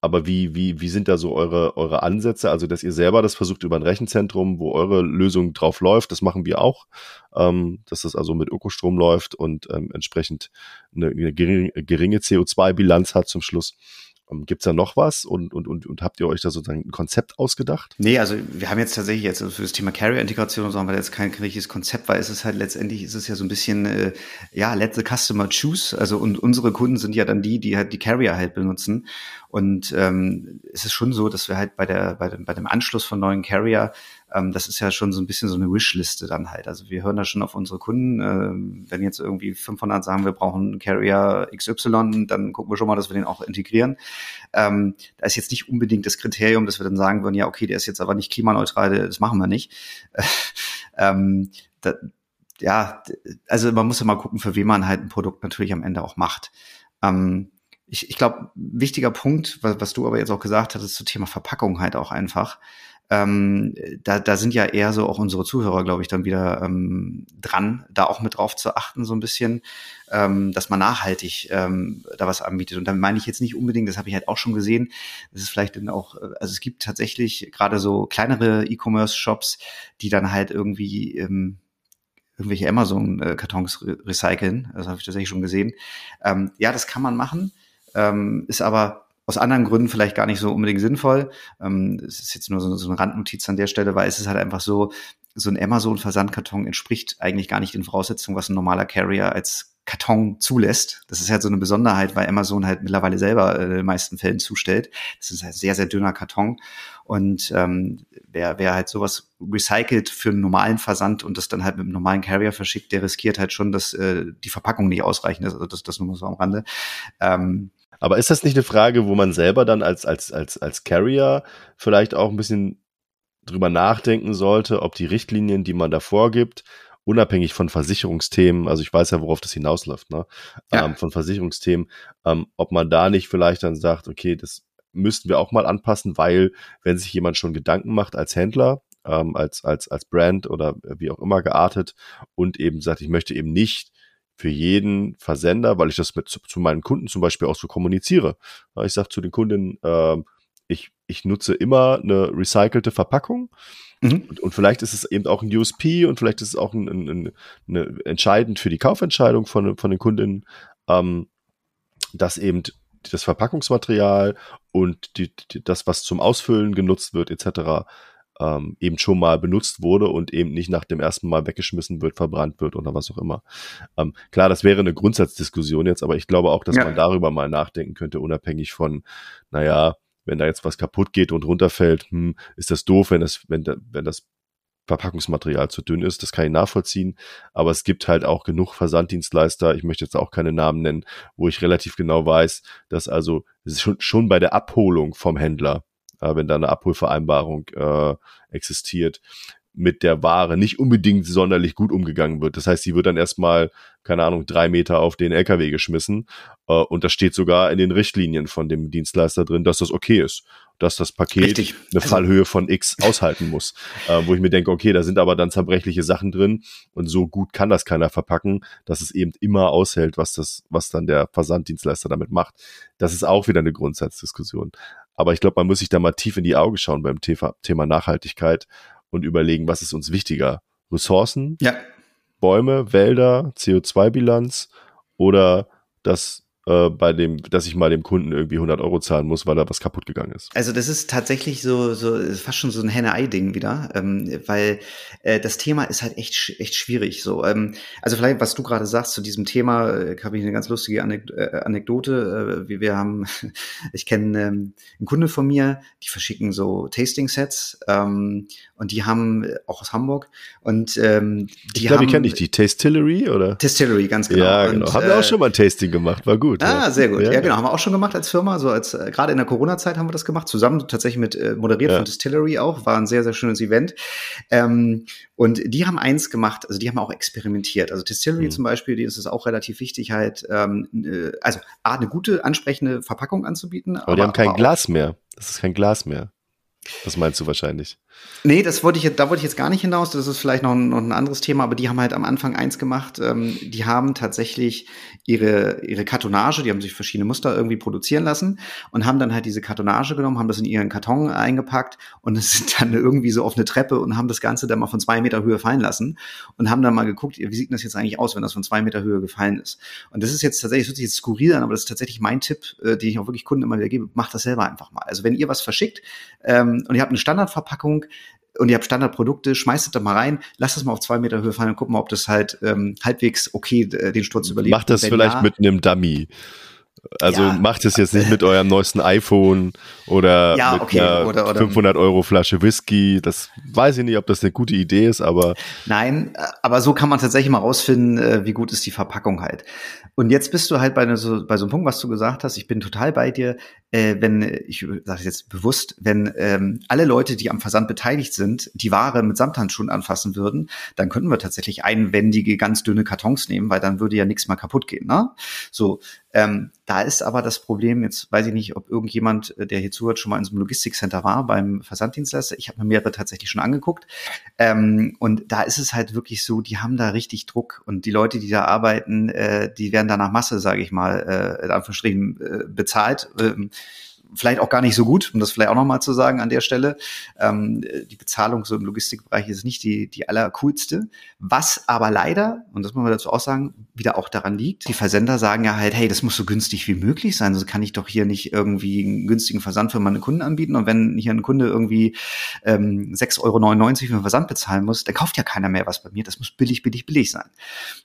aber wie, wie, wie sind da so eure, eure Ansätze? Also, dass ihr selber das versucht über ein Rechenzentrum, wo eure Lösung drauf läuft, das machen wir auch, ähm, dass das also mit Ökostrom läuft und ähm, entsprechend eine, eine geringe, geringe CO2-Bilanz hat zum Schluss. Ähm, Gibt es da noch was und, und, und, und habt ihr euch da sozusagen ein Konzept ausgedacht? Nee, also wir haben jetzt tatsächlich jetzt für das Thema Carrier-Integration und so haben wir jetzt kein richtiges Konzept, weil es ist halt letztendlich ist es ja so ein bisschen, äh, ja, let the customer choose. Also und unsere Kunden sind ja dann die, die halt die Carrier halt benutzen. Und ähm, es ist schon so, dass wir halt bei der, bei dem, bei dem Anschluss von neuen Carrier ähm, das ist ja schon so ein bisschen so eine Wishliste dann halt. Also wir hören da schon auf unsere Kunden. Äh, wenn jetzt irgendwie 500 sagen, wir brauchen Carrier XY, dann gucken wir schon mal, dass wir den auch integrieren. Ähm, da ist jetzt nicht unbedingt das Kriterium, dass wir dann sagen würden, ja, okay, der ist jetzt aber nicht klimaneutral, das machen wir nicht. ähm, da, ja, also man muss ja mal gucken, für wen man halt ein Produkt natürlich am Ende auch macht. Ähm, ich, ich glaube, wichtiger Punkt, was, was du aber jetzt auch gesagt hast, ist zum Thema Verpackung halt auch einfach ähm, da, da sind ja eher so auch unsere Zuhörer, glaube ich, dann wieder ähm, dran, da auch mit drauf zu achten, so ein bisschen, ähm, dass man nachhaltig ähm, da was anbietet. Und dann meine ich jetzt nicht unbedingt, das habe ich halt auch schon gesehen, das ist vielleicht dann auch, also es gibt tatsächlich gerade so kleinere E-Commerce-Shops, die dann halt irgendwie ähm, irgendwelche Amazon-Kartons recyceln. Das habe ich tatsächlich schon gesehen. Ähm, ja, das kann man machen. ähm, ist aber aus anderen Gründen vielleicht gar nicht so unbedingt sinnvoll. Ähm, ist jetzt nur so, so eine Randnotiz an der Stelle, weil es ist halt einfach so, so ein Amazon-Versandkarton entspricht eigentlich gar nicht den Voraussetzungen, was ein normaler Carrier als Karton zulässt. Das ist halt so eine Besonderheit, weil Amazon halt mittlerweile selber äh, in den meisten Fällen zustellt. Das ist halt sehr, sehr dünner Karton. Und ähm, wer, wer halt sowas recycelt für einen normalen Versand und das dann halt mit einem normalen Carrier verschickt, der riskiert halt schon, dass äh, die Verpackung nicht ausreichend ist. Also das, das nur so am Rande. Ähm, aber ist das nicht eine Frage, wo man selber dann als, als, als, als Carrier vielleicht auch ein bisschen drüber nachdenken sollte, ob die Richtlinien, die man da vorgibt, unabhängig von Versicherungsthemen, also ich weiß ja, worauf das hinausläuft, ne? Ja. Ähm, von Versicherungsthemen, ähm, ob man da nicht vielleicht dann sagt, okay, das müssten wir auch mal anpassen, weil wenn sich jemand schon Gedanken macht als Händler, ähm, als, als, als Brand oder wie auch immer geartet und eben sagt, ich möchte eben nicht für jeden Versender, weil ich das mit zu, zu meinen Kunden zum Beispiel auch so kommuniziere. Ich sage zu den Kunden, äh, ich, ich nutze immer eine recycelte Verpackung. Mhm. Und, und, vielleicht ist es eben auch ein USP und vielleicht ist es auch ein, ein, ein, eine entscheidend für die Kaufentscheidung von, von den Kundinnen, ähm, dass eben das Verpackungsmaterial und die, die, das, was zum Ausfüllen genutzt wird, etc., ähm, eben schon mal benutzt wurde und eben nicht nach dem ersten Mal weggeschmissen wird, verbrannt wird oder was auch immer. Ähm, klar, das wäre eine Grundsatzdiskussion jetzt, aber ich glaube auch, dass ja. man darüber mal nachdenken könnte, unabhängig von, naja, wenn da jetzt was kaputt geht und runterfällt, hm, ist das doof, wenn das, wenn, da, wenn das Verpackungsmaterial zu dünn ist, das kann ich nachvollziehen. Aber es gibt halt auch genug Versanddienstleister, ich möchte jetzt auch keine Namen nennen, wo ich relativ genau weiß, dass also schon, schon bei der Abholung vom Händler wenn da eine Abholvereinbarung äh, existiert, mit der Ware nicht unbedingt sonderlich gut umgegangen wird. Das heißt, sie wird dann erstmal, keine Ahnung, drei Meter auf den LKW geschmissen. Äh, und das steht sogar in den Richtlinien von dem Dienstleister drin, dass das okay ist. Dass das Paket Richtig. eine also, Fallhöhe von X aushalten muss. Äh, wo ich mir denke, okay, da sind aber dann zerbrechliche Sachen drin und so gut kann das keiner verpacken, dass es eben immer aushält, was das, was dann der Versanddienstleister damit macht. Das ist auch wieder eine Grundsatzdiskussion. Aber ich glaube, man muss sich da mal tief in die Augen schauen beim Thema Nachhaltigkeit und überlegen, was ist uns wichtiger? Ressourcen, ja. Bäume, Wälder, CO2-Bilanz oder das äh, bei dem, dass ich mal dem Kunden irgendwie 100 Euro zahlen muss, weil da was kaputt gegangen ist. Also das ist tatsächlich so, so fast schon so ein Henne-Ei-Ding wieder, ähm, weil äh, das Thema ist halt echt, echt schwierig. So, ähm, also vielleicht, was du gerade sagst zu diesem Thema, äh, habe ich eine ganz lustige Anek äh, Anekdote. Äh, wie wir haben, ich kenne ähm, einen Kunde von mir, die verschicken so Tasting-Sets ähm, und die haben äh, auch aus Hamburg und ähm, die ich glaube, die kenne ich die Tastillery oder? Tastillery, ganz genau. Ja, genau. Und, haben wir auch schon mal ein Tasting gemacht, war gut gut. Ah, ja. sehr gut. Ja, ja, genau. Haben wir auch schon gemacht als Firma. So als äh, gerade in der Corona-Zeit haben wir das gemacht. Zusammen tatsächlich mit äh, moderiert ja. von Distillery auch. War ein sehr, sehr schönes Event. Ähm, und die haben eins gemacht, also die haben auch experimentiert. Also Distillery mhm. zum Beispiel, die ist es auch relativ wichtig, halt, ähm, äh, also A, eine gute, ansprechende Verpackung anzubieten. Aber, aber die haben kein Glas mehr. Das ist kein Glas mehr. Das meinst du wahrscheinlich. Nee, das wollte ich, da wollte ich jetzt gar nicht hinaus. Das ist vielleicht noch ein, noch ein anderes Thema, aber die haben halt am Anfang eins gemacht. Ähm, die haben tatsächlich ihre, ihre Kartonage, die haben sich verschiedene Muster irgendwie produzieren lassen und haben dann halt diese Kartonage genommen, haben das in ihren Karton eingepackt und es sind dann irgendwie so auf eine Treppe und haben das Ganze dann mal von zwei Meter Höhe fallen lassen und haben dann mal geguckt, wie sieht das jetzt eigentlich aus, wenn das von zwei Meter Höhe gefallen ist. Und das ist jetzt tatsächlich, das hört sich jetzt skurril an, aber das ist tatsächlich mein Tipp, äh, den ich auch wirklich Kunden immer wieder gebe, macht das selber einfach mal. Also wenn ihr was verschickt ähm, und ihr habt eine Standardverpackung, und ihr habt Standardprodukte, schmeißt es da mal rein, lasst es mal auf zwei Meter Höhe fallen und gucken mal, ob das halt ähm, halbwegs okay äh, den Sturz überlebt. Macht das vielleicht ja, mit einem Dummy. Also ja, macht es jetzt nicht mit eurem neuesten iPhone oder ja, mit okay, einer oder, oder, 500 Euro Flasche Whisky. Das weiß ich nicht, ob das eine gute Idee ist, aber nein, aber so kann man tatsächlich mal rausfinden, äh, wie gut ist die Verpackung halt. Und jetzt bist du halt bei, so, bei so einem Punkt, was du gesagt hast. Ich bin total bei dir, äh, wenn ich sage jetzt bewusst, wenn ähm, alle Leute, die am Versand beteiligt sind, die Ware mit Samthandschuhen anfassen würden, dann könnten wir tatsächlich einwendige, ganz dünne Kartons nehmen, weil dann würde ja nichts mehr kaputt gehen. Ne? So, ähm, da ist aber das Problem, jetzt weiß ich nicht, ob irgendjemand, äh, der hier zuhört, schon mal in so einem Logistikcenter war beim Versanddienstleister. Ich habe mir mehrere tatsächlich schon angeguckt. Ähm, und da ist es halt wirklich so, die haben da richtig Druck. Und die Leute, die da arbeiten, äh, die werden da nach Masse, sage ich mal, äh, in Anführungsstrichen äh, bezahlt. Ähm, vielleicht auch gar nicht so gut, um das vielleicht auch nochmal zu sagen an der Stelle. Ähm, die Bezahlung so im Logistikbereich ist nicht die, die allercoolste. Was aber leider, und das muss man dazu auch sagen, wieder auch daran liegt, die Versender sagen ja halt, hey, das muss so günstig wie möglich sein. Also kann ich doch hier nicht irgendwie einen günstigen Versand für meine Kunden anbieten. Und wenn hier ein Kunde irgendwie ähm, 6,99 Euro für einen Versand bezahlen muss, dann kauft ja keiner mehr was bei mir. Das muss billig, billig, billig sein.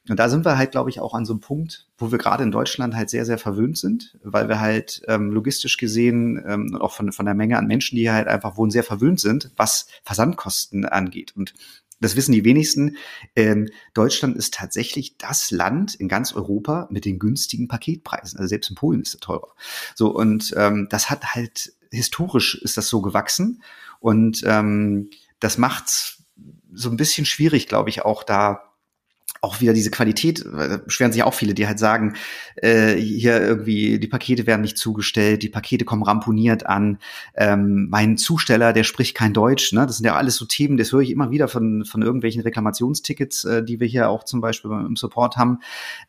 Und da sind wir halt, glaube ich, auch an so einem Punkt, wo wir gerade in Deutschland halt sehr, sehr verwöhnt sind, weil wir halt ähm, logistisch gesehen ähm, und auch von, von der Menge an Menschen, die hier halt einfach wohnen, sehr verwöhnt sind, was Versandkosten angeht. Und das wissen die wenigsten. Ähm, Deutschland ist tatsächlich das Land in ganz Europa mit den günstigen Paketpreisen. Also selbst in Polen ist es teurer. So und ähm, das hat halt historisch ist das so gewachsen und ähm, das macht's so ein bisschen schwierig, glaube ich, auch da auch wieder diese Qualität, beschweren sich auch viele, die halt sagen, äh, hier irgendwie, die Pakete werden nicht zugestellt, die Pakete kommen ramponiert an, ähm, mein Zusteller, der spricht kein Deutsch, ne? Das sind ja alles so Themen, das höre ich immer wieder von, von irgendwelchen Reklamationstickets, äh, die wir hier auch zum Beispiel im Support haben,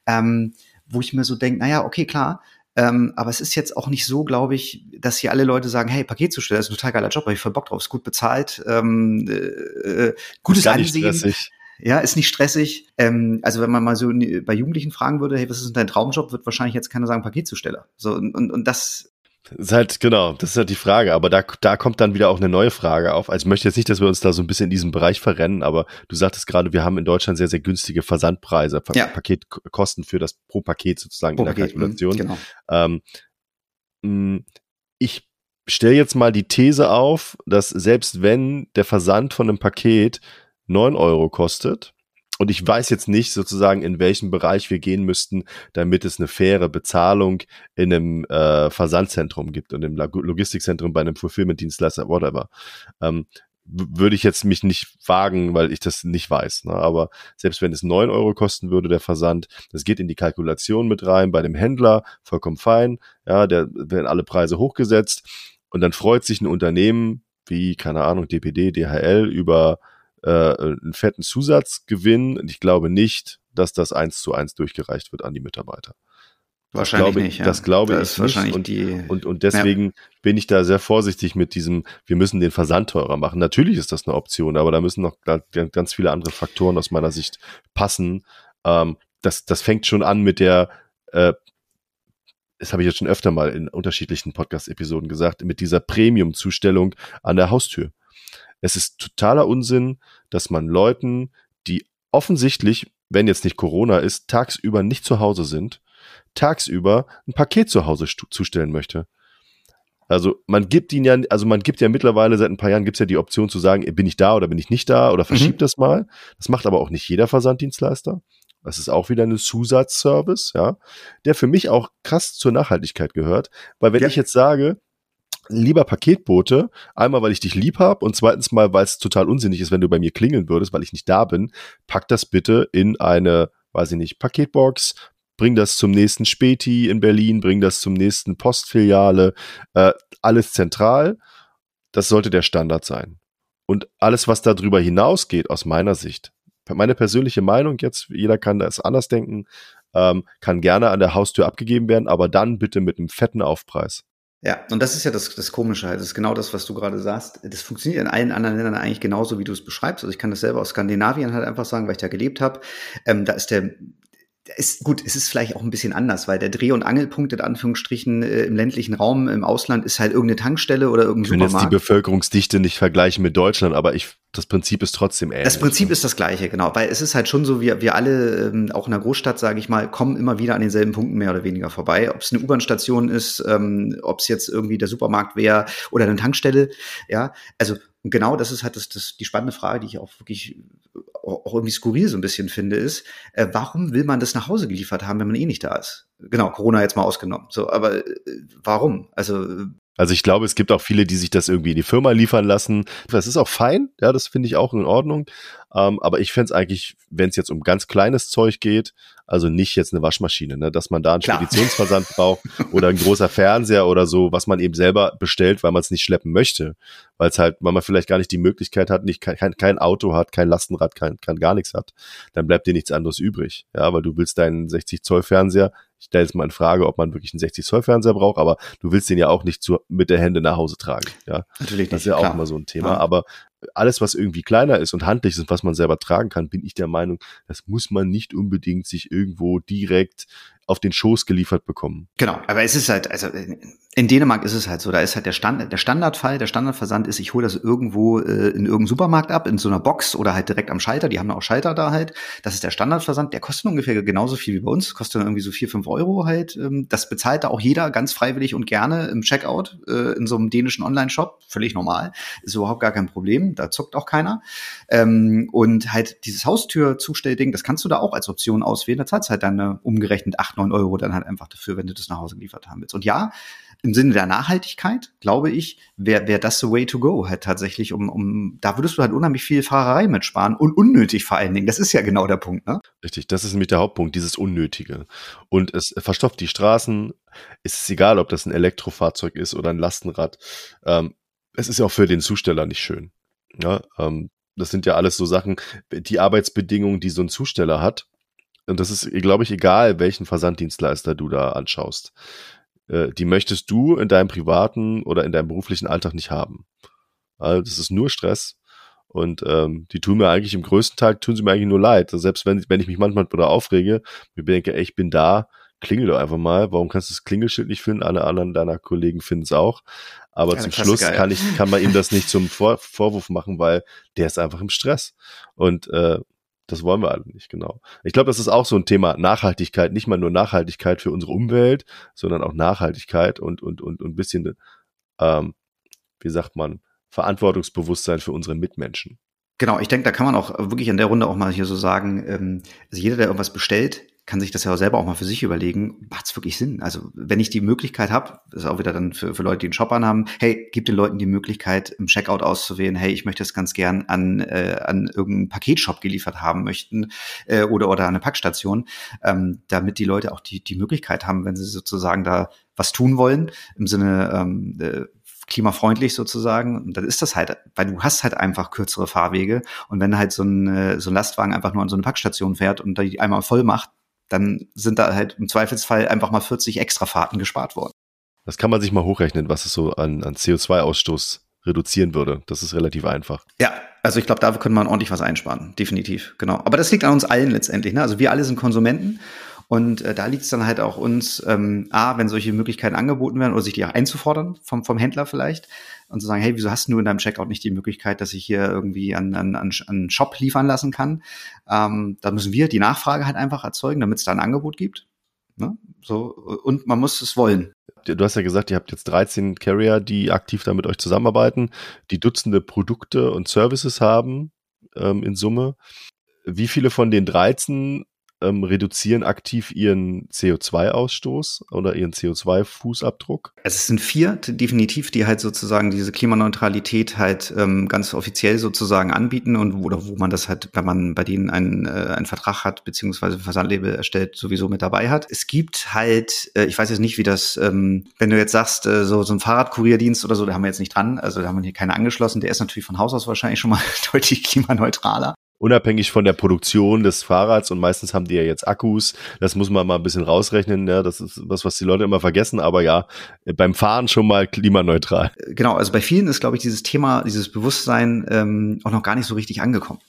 ähm, wo ich mir so denke, naja, okay, klar, ähm, aber es ist jetzt auch nicht so, glaube ich, dass hier alle Leute sagen, hey, Paketzusteller ist ein total geiler Job, habe ich voll Bock drauf, ist gut bezahlt, ähm, äh, äh gutes Ansehen. Stressig. Ja, ist nicht stressig. Ähm, also wenn man mal so bei Jugendlichen fragen würde, hey, was ist denn dein Traumjob, wird wahrscheinlich jetzt keiner sagen Paketzusteller. So und, und, und das das ist halt, genau, das ist halt die Frage. Aber da, da kommt dann wieder auch eine neue Frage auf. Also ich möchte jetzt nicht, dass wir uns da so ein bisschen in diesem Bereich verrennen, aber du sagtest gerade, wir haben in Deutschland sehr, sehr günstige Versandpreise, ja. Paketkosten für das pro Paket sozusagen pro in der Paket, mhm, Kalkulation. Genau. Ähm, mm, ich stelle jetzt mal die These auf, dass selbst wenn der Versand von einem Paket 9 Euro kostet. Und ich weiß jetzt nicht sozusagen, in welchem Bereich wir gehen müssten, damit es eine faire Bezahlung in einem äh, Versandzentrum gibt und im Logistikzentrum bei einem Fulfillment-Dienstleister, whatever. Ähm, würde ich jetzt mich nicht wagen, weil ich das nicht weiß. Ne? Aber selbst wenn es neun Euro kosten würde, der Versand, das geht in die Kalkulation mit rein bei dem Händler, vollkommen fein. Ja, der werden alle Preise hochgesetzt und dann freut sich ein Unternehmen wie, keine Ahnung, DPD, DHL über äh, einen fetten Zusatzgewinn. Und ich glaube nicht, dass das eins zu eins durchgereicht wird an die Mitarbeiter. Wahrscheinlich glaube, nicht. Ja. Das glaube das ich nicht. Und, die, und, und deswegen ja. bin ich da sehr vorsichtig mit diesem, wir müssen den Versand teurer machen. Natürlich ist das eine Option, aber da müssen noch ganz viele andere Faktoren aus meiner Sicht passen. Ähm, das, das fängt schon an mit der, äh, das habe ich jetzt schon öfter mal in unterschiedlichen Podcast-Episoden gesagt, mit dieser Premium-Zustellung an der Haustür. Es ist totaler Unsinn, dass man Leuten, die offensichtlich, wenn jetzt nicht Corona ist, tagsüber nicht zu Hause sind, tagsüber ein Paket zu Hause zustellen möchte. Also man gibt ihnen ja, also man gibt ja mittlerweile seit ein paar Jahren gibt es ja die Option zu sagen, bin ich da oder bin ich nicht da oder verschiebt mhm. das mal. Das macht aber auch nicht jeder Versanddienstleister. Das ist auch wieder ein Zusatzservice, ja, der für mich auch krass zur Nachhaltigkeit gehört. Weil wenn ja. ich jetzt sage, lieber Paketbote, einmal weil ich dich lieb habe und zweitens mal, weil es total unsinnig ist, wenn du bei mir klingeln würdest, weil ich nicht da bin, pack das bitte in eine, weiß ich nicht, Paketbox, bring das zum nächsten Späti in Berlin, bring das zum nächsten Postfiliale, äh, alles zentral. Das sollte der Standard sein. Und alles, was darüber hinausgeht, aus meiner Sicht, meine persönliche Meinung jetzt, jeder kann das anders denken, ähm, kann gerne an der Haustür abgegeben werden, aber dann bitte mit einem fetten Aufpreis. Ja, und das ist ja das, das Komische halt. Das ist genau das, was du gerade sagst. Das funktioniert in allen anderen Ländern eigentlich genauso, wie du es beschreibst. Also ich kann das selber aus Skandinavien halt einfach sagen, weil ich da gelebt habe. Ähm, da ist der, ist gut, es ist vielleicht auch ein bisschen anders, weil der Dreh- und Angelpunkt in Anführungsstrichen äh, im ländlichen Raum im Ausland ist halt irgendeine Tankstelle oder irgendein Supermarkt. Ich will jetzt die Bevölkerungsdichte nicht vergleichen mit Deutschland, aber ich, das Prinzip ist trotzdem ähnlich. Das Prinzip ist das gleiche, genau, weil es ist halt schon so, wir, wir alle, ähm, auch in der Großstadt, sage ich mal, kommen immer wieder an denselben Punkten mehr oder weniger vorbei. Ob es eine U-Bahn-Station ist, ähm, ob es jetzt irgendwie der Supermarkt wäre oder eine Tankstelle, ja, also und genau das ist halt das, das, die spannende Frage, die ich auch wirklich auch irgendwie skurril so ein bisschen finde, ist, äh, warum will man das nach Hause geliefert haben, wenn man eh nicht da ist? Genau, Corona jetzt mal ausgenommen. So, aber äh, warum? Also also ich glaube, es gibt auch viele, die sich das irgendwie in die Firma liefern lassen. Das ist auch fein, ja, das finde ich auch in Ordnung. Ähm, aber ich fände es eigentlich, wenn es jetzt um ganz kleines Zeug geht, also nicht jetzt eine Waschmaschine, ne, dass man da einen Klar. Speditionsversand braucht oder ein großer Fernseher oder so, was man eben selber bestellt, weil man es nicht schleppen möchte, weil es halt, weil man vielleicht gar nicht die Möglichkeit hat, nicht kein, kein Auto hat, kein Lastenrad kein, kein gar nichts hat, dann bleibt dir nichts anderes übrig. Ja, weil du willst deinen 60 Zoll Fernseher, ich stelle jetzt mal in Frage, ob man wirklich einen 60 Zoll Fernseher braucht, aber du willst den ja auch nicht zu, mit der Hände nach Hause tragen. Ja, natürlich. Das ist ja auch klar. immer so ein Thema. Ja. Aber alles, was irgendwie kleiner ist und handlich ist, was man selber tragen kann, bin ich der Meinung, das muss man nicht unbedingt sich irgendwo direkt auf den Schoß geliefert bekommen. Genau, aber es ist halt, also in Dänemark ist es halt so, da ist halt der, Stand, der Standardfall, der Standardversand ist, ich hole das irgendwo äh, in irgendeinem Supermarkt ab, in so einer Box oder halt direkt am Schalter, die haben auch Schalter da halt. Das ist der Standardversand, der kostet ungefähr genauso viel wie bei uns, kostet irgendwie so vier, fünf Euro halt. Ähm, das bezahlt da auch jeder ganz freiwillig und gerne im Checkout äh, in so einem dänischen Online-Shop, völlig normal, ist überhaupt gar kein Problem, da zuckt auch keiner. Ähm, und halt dieses Haustür-Zustellding, das kannst du da auch als Option auswählen, da zahlst halt dann äh, umgerechnet acht, neun Euro dann halt einfach dafür, wenn du das nach Hause geliefert haben willst. Und ja, im Sinne der Nachhaltigkeit, glaube ich, wäre wär das the way to go halt tatsächlich, um, um, da würdest du halt unheimlich viel Fahrerei mitsparen und unnötig vor allen Dingen. Das ist ja genau der Punkt, ne? Richtig, das ist nämlich der Hauptpunkt, dieses Unnötige. Und es verstopft die Straßen. Es ist egal, ob das ein Elektrofahrzeug ist oder ein Lastenrad. Ähm, es ist ja auch für den Zusteller nicht schön. Ja, ähm, das sind ja alles so Sachen, die Arbeitsbedingungen, die so ein Zusteller hat. Und das ist, glaube ich, egal, welchen Versanddienstleister du da anschaust äh, die möchtest du in deinem privaten oder in deinem beruflichen Alltag nicht haben. Also das ist nur Stress. Und ähm, die tun mir eigentlich im größten Teil, tun sie mir eigentlich nur leid. Also selbst wenn, wenn ich mich manchmal oder aufrege, mir denke, ey, ich bin da, klingel doch einfach mal. Warum kannst du das Klingelschild nicht finden? Alle anderen deiner Kollegen finden es auch. Aber ja, zum Schluss kann ich, kann man ihm das nicht zum Vor Vorwurf machen, weil der ist einfach im Stress. Und äh, das wollen wir alle nicht, genau. Ich glaube, das ist auch so ein Thema Nachhaltigkeit, nicht mal nur Nachhaltigkeit für unsere Umwelt, sondern auch Nachhaltigkeit und, und, und, und ein bisschen, ähm, wie sagt man, Verantwortungsbewusstsein für unsere Mitmenschen. Genau, ich denke, da kann man auch wirklich in der Runde auch mal hier so sagen, ähm, also jeder, der irgendwas bestellt, kann sich das ja auch selber auch mal für sich überlegen, macht es wirklich Sinn? Also wenn ich die Möglichkeit habe, das ist auch wieder dann für, für Leute, die einen Shop anhaben, hey, gib den Leuten die Möglichkeit, im Checkout auszuwählen, hey, ich möchte es ganz gern an, äh, an irgendeinen Paketshop geliefert haben möchten äh, oder, oder an eine Packstation, ähm, damit die Leute auch die, die Möglichkeit haben, wenn sie sozusagen da was tun wollen, im Sinne ähm, äh, klimafreundlich sozusagen. Und dann ist das halt, weil du hast halt einfach kürzere Fahrwege. Und wenn halt so ein, äh, so ein Lastwagen einfach nur an so eine Packstation fährt und die einmal voll macht, dann sind da halt im Zweifelsfall einfach mal 40 Extrafahrten gespart worden. Das kann man sich mal hochrechnen, was es so an, an CO2-Ausstoß reduzieren würde. Das ist relativ einfach. Ja, also ich glaube, da können wir ordentlich was einsparen. Definitiv, genau. Aber das liegt an uns allen letztendlich. Ne? Also wir alle sind Konsumenten und äh, da liegt es dann halt auch uns, ähm, A, wenn solche Möglichkeiten angeboten werden oder sich die auch einzufordern vom, vom Händler vielleicht und zu sagen, hey, wieso hast du in deinem Checkout nicht die Möglichkeit, dass ich hier irgendwie an, an, an, an Shop liefern lassen kann? Ähm, da müssen wir die Nachfrage halt einfach erzeugen, damit es da ein Angebot gibt. Ne? So, und man muss es wollen. Du hast ja gesagt, ihr habt jetzt 13 Carrier, die aktiv da mit euch zusammenarbeiten, die Dutzende Produkte und Services haben ähm, in Summe. Wie viele von den 13 ähm, reduzieren aktiv ihren CO2-Ausstoß oder ihren CO2-Fußabdruck? Es sind vier definitiv, die halt sozusagen diese Klimaneutralität halt ähm, ganz offiziell sozusagen anbieten und wo, oder wo man das halt, wenn man bei denen einen, äh, einen Vertrag hat, beziehungsweise Versandlabel erstellt, sowieso mit dabei hat. Es gibt halt, äh, ich weiß jetzt nicht, wie das, ähm, wenn du jetzt sagst, äh, so, so ein Fahrradkurierdienst oder so, da haben wir jetzt nicht dran, also da haben wir hier keine angeschlossen, der ist natürlich von Haus aus wahrscheinlich schon mal deutlich klimaneutraler unabhängig von der Produktion des Fahrrads und meistens haben die ja jetzt Akkus, das muss man mal ein bisschen rausrechnen, ja, das ist was, was die Leute immer vergessen, aber ja, beim Fahren schon mal klimaneutral. Genau, also bei vielen ist, glaube ich, dieses Thema, dieses Bewusstsein ähm, auch noch gar nicht so richtig angekommen.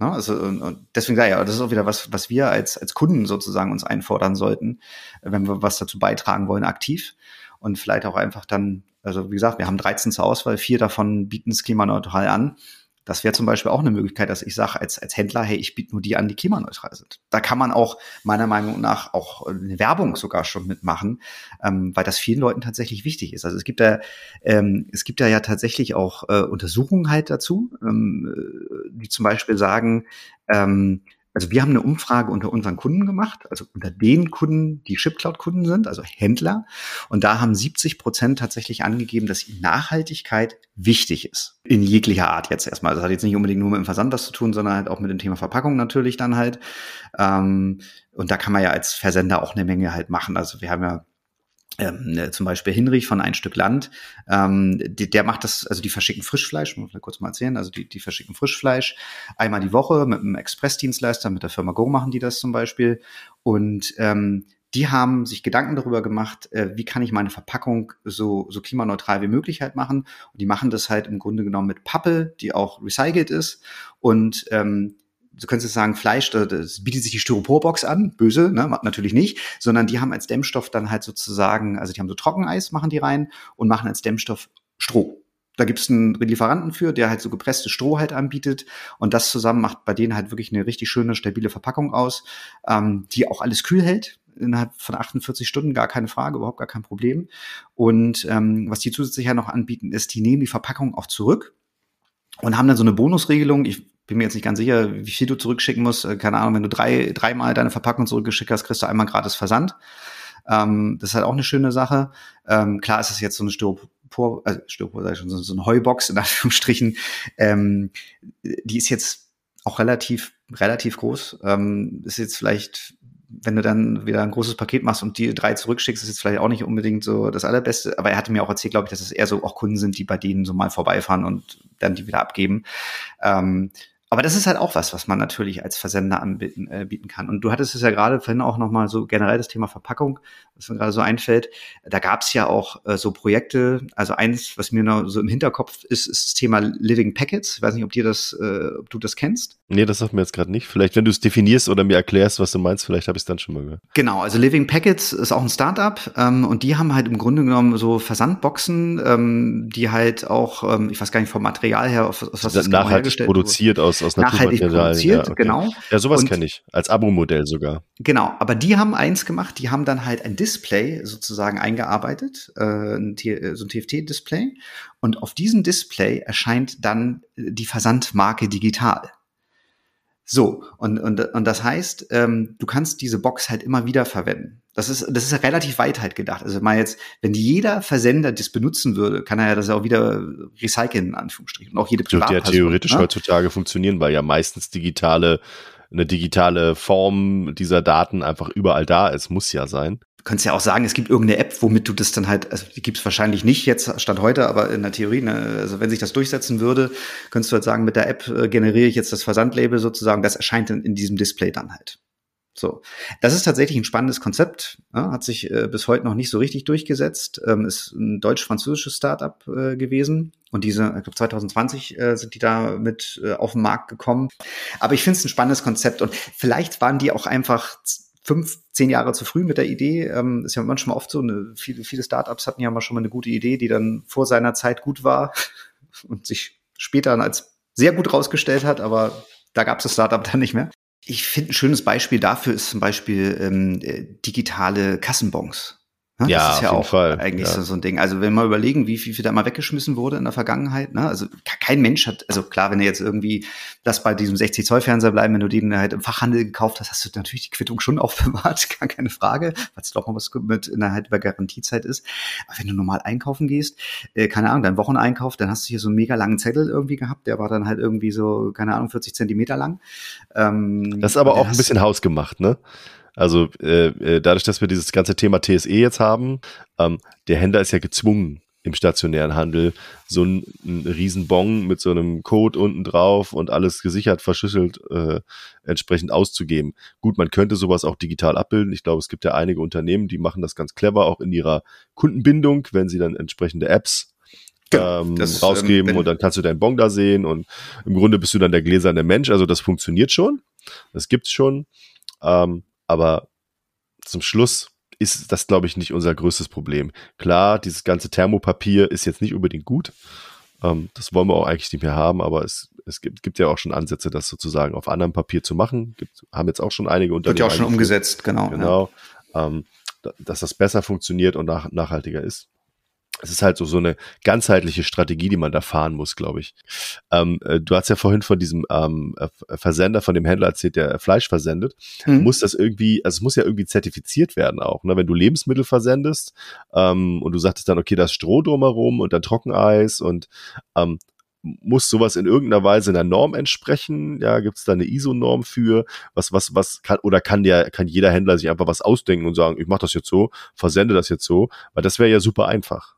Ja, also und, deswegen sage ich, das ist auch wieder was, was wir als, als Kunden sozusagen uns einfordern sollten, wenn wir was dazu beitragen wollen, aktiv und vielleicht auch einfach dann, also wie gesagt, wir haben 13 zur Auswahl, vier davon bieten es klimaneutral an das wäre zum Beispiel auch eine Möglichkeit, dass ich sage als, als Händler, hey, ich biete nur die an, die klimaneutral sind. Da kann man auch meiner Meinung nach auch eine Werbung sogar schon mitmachen, ähm, weil das vielen Leuten tatsächlich wichtig ist. Also es gibt da, ähm, es gibt da ja tatsächlich auch äh, Untersuchungen halt dazu, ähm, äh, die zum Beispiel sagen, ähm, also wir haben eine Umfrage unter unseren Kunden gemacht, also unter den Kunden, die ShipCloud-Kunden sind, also Händler. Und da haben 70 Prozent tatsächlich angegeben, dass ihnen Nachhaltigkeit wichtig ist. In jeglicher Art jetzt erstmal. Das hat jetzt nicht unbedingt nur mit dem Versand was zu tun, sondern halt auch mit dem Thema Verpackung natürlich dann halt. Ähm, und da kann man ja als Versender auch eine Menge halt machen. Also wir haben ja ähm, ne, zum Beispiel Hinrich von ein Stück Land, ähm, die, der macht das, also die verschicken Frischfleisch, muss ich kurz mal erzählen, also die, die verschicken Frischfleisch einmal die Woche mit einem Expressdienstleister, mit der Firma Go machen die das zum Beispiel und ähm, die haben sich Gedanken darüber gemacht, äh, wie kann ich meine Verpackung so, so klimaneutral wie möglich halt machen. Und die machen das halt im Grunde genommen mit Pappe, die auch recycelt ist. Und ähm, du könntest jetzt sagen, Fleisch, das bietet sich die Styroporbox an, böse, ne, natürlich nicht, sondern die haben als Dämmstoff dann halt sozusagen, also die haben so Trockeneis, machen die rein und machen als Dämmstoff Stroh. Da gibt's einen Lieferanten für, der halt so gepresstes Stroh halt anbietet. Und das zusammen macht bei denen halt wirklich eine richtig schöne, stabile Verpackung aus, ähm, die auch alles kühl hält innerhalb von 48 Stunden, gar keine Frage, überhaupt gar kein Problem. Und ähm, was die zusätzlich ja noch anbieten, ist, die nehmen die Verpackung auch zurück und haben dann so eine Bonusregelung. Ich bin mir jetzt nicht ganz sicher, wie viel du zurückschicken musst. Äh, keine Ahnung, wenn du drei, dreimal deine Verpackung zurückgeschickt hast, kriegst du einmal gratis Versand. Ähm, das ist halt auch eine schöne Sache. Ähm, klar ist es jetzt so eine Styropor, also Styropor, sag ich schon, so, so eine Heubox in Anführungsstrichen. Ähm, die ist jetzt auch relativ, relativ groß. Ähm, ist jetzt vielleicht wenn du dann wieder ein großes Paket machst und die drei zurückschickst, ist jetzt vielleicht auch nicht unbedingt so das Allerbeste. Aber er hatte mir auch erzählt, glaube ich, dass es eher so auch Kunden sind, die bei denen so mal vorbeifahren und dann die wieder abgeben. Ähm, aber das ist halt auch was, was man natürlich als Versender anbieten äh, bieten kann. Und du hattest es ja gerade vorhin auch nochmal so generell das Thema Verpackung, was mir gerade so einfällt. Da gab es ja auch äh, so Projekte. Also eins, was mir noch so im Hinterkopf ist, ist das Thema Living Packets. Ich weiß nicht, ob dir das, äh, ob du das kennst. Nee, das sagt mir jetzt gerade nicht. Vielleicht, wenn du es definierst oder mir erklärst, was du meinst, vielleicht habe ich es dann schon mal gehört. Genau, also Living Packets ist auch ein Startup ähm, und die haben halt im Grunde genommen so Versandboxen, ähm, die halt auch, ähm, ich weiß gar nicht vom Material her, auf, aus was das genau nachhaltig genau produziert aus aus nachhaltig produziert, ja, okay. genau. Ja, sowas kenne ich als Abo-Modell sogar. Genau, aber die haben eins gemacht, die haben dann halt ein Display sozusagen eingearbeitet, äh, ein, so ein TFT-Display und auf diesem Display erscheint dann die Versandmarke digital. So, und, und, und das heißt, ähm, du kannst diese Box halt immer wieder verwenden. Das ist, das ist relativ weit halt gedacht. Also mal jetzt, wenn jeder Versender das benutzen würde, kann er ja das auch wieder recyceln, in Anführungsstrichen. Und auch jede Privatperson. Dürfte ja theoretisch ne? heutzutage funktionieren, weil ja meistens digitale, eine digitale Form dieser Daten einfach überall da ist, muss ja sein könntest ja auch sagen, es gibt irgendeine App, womit du das dann halt, also die gibt es wahrscheinlich nicht jetzt statt heute, aber in der Theorie, ne, also wenn sich das durchsetzen würde, könntest du halt sagen, mit der App äh, generiere ich jetzt das Versandlabel sozusagen, das erscheint in, in diesem Display dann halt. So, das ist tatsächlich ein spannendes Konzept, ja, hat sich äh, bis heute noch nicht so richtig durchgesetzt, ähm, ist ein deutsch-französisches Startup äh, gewesen und diese, ich glaube 2020 äh, sind die da mit äh, auf den Markt gekommen. Aber ich finde es ein spannendes Konzept und vielleicht waren die auch einfach fünf, zehn Jahre zu früh mit der Idee. Ähm, ist ja manchmal oft so, eine, viele, viele Startups hatten ja mal schon mal eine gute Idee, die dann vor seiner Zeit gut war und sich später als sehr gut rausgestellt hat, aber da gab es das Startup dann nicht mehr. Ich finde, ein schönes Beispiel dafür ist zum Beispiel ähm, äh, digitale Kassenbons. Ne? Ja, das ist ja auch Fall. eigentlich ja. so, so ein Ding. Also wenn wir mal überlegen, wie viel, viel da mal weggeschmissen wurde in der Vergangenheit, ne? Also kein Mensch hat, also klar, wenn du jetzt irgendwie das bei diesem 60 Zoll Fernseher bleiben, wenn du den halt im Fachhandel gekauft hast, hast du natürlich die Quittung schon aufbewahrt, gar keine Frage, weil es doch mal was mit innerhalb der Garantiezeit ist. Aber wenn du normal einkaufen gehst, äh, keine Ahnung, dein Wocheneinkauf, dann hast du hier so einen mega langen Zettel irgendwie gehabt, der war dann halt irgendwie so, keine Ahnung, 40 Zentimeter lang. Ähm, das ist aber auch ein bisschen hausgemacht, ne? Also äh, äh, dadurch, dass wir dieses ganze Thema TSE jetzt haben, ähm, der Händler ist ja gezwungen, im stationären Handel so ein, ein Riesenbon mit so einem Code unten drauf und alles gesichert, verschlüsselt äh, entsprechend auszugeben. Gut, man könnte sowas auch digital abbilden. Ich glaube, es gibt ja einige Unternehmen, die machen das ganz clever, auch in ihrer Kundenbindung, wenn sie dann entsprechende Apps genau, ähm, das, rausgeben ähm, und dann kannst du deinen Bon da sehen und im Grunde bist du dann der gläserne Mensch. Also das funktioniert schon. Das gibt's schon. Ähm, aber zum Schluss ist das, glaube ich, nicht unser größtes Problem. Klar, dieses ganze Thermopapier ist jetzt nicht unbedingt gut. Ähm, das wollen wir auch eigentlich nicht mehr haben, aber es, es gibt, gibt ja auch schon Ansätze, das sozusagen auf anderem Papier zu machen. Gibt, haben jetzt auch schon einige Unternehmen. Wird ja auch schon umgesetzt, genau. Genau. Ja. Ähm, dass das besser funktioniert und nach, nachhaltiger ist es ist halt so, so eine ganzheitliche Strategie, die man da fahren muss, glaube ich. Ähm, äh, du hast ja vorhin von diesem ähm, äh, Versender, von dem Händler erzählt, der Fleisch versendet. Mhm. Muss das irgendwie, also es muss ja irgendwie zertifiziert werden auch. Ne? Wenn du Lebensmittel versendest ähm, und du sagtest dann, okay, da ist Stroh drumherum und dann Trockeneis und ähm, muss sowas in irgendeiner Weise einer Norm entsprechen? Ja, gibt es da eine ISO-Norm für? Was, was, was kann, oder kann der, kann jeder Händler sich einfach was ausdenken und sagen, ich mache das jetzt so, versende das jetzt so? Weil das wäre ja super einfach.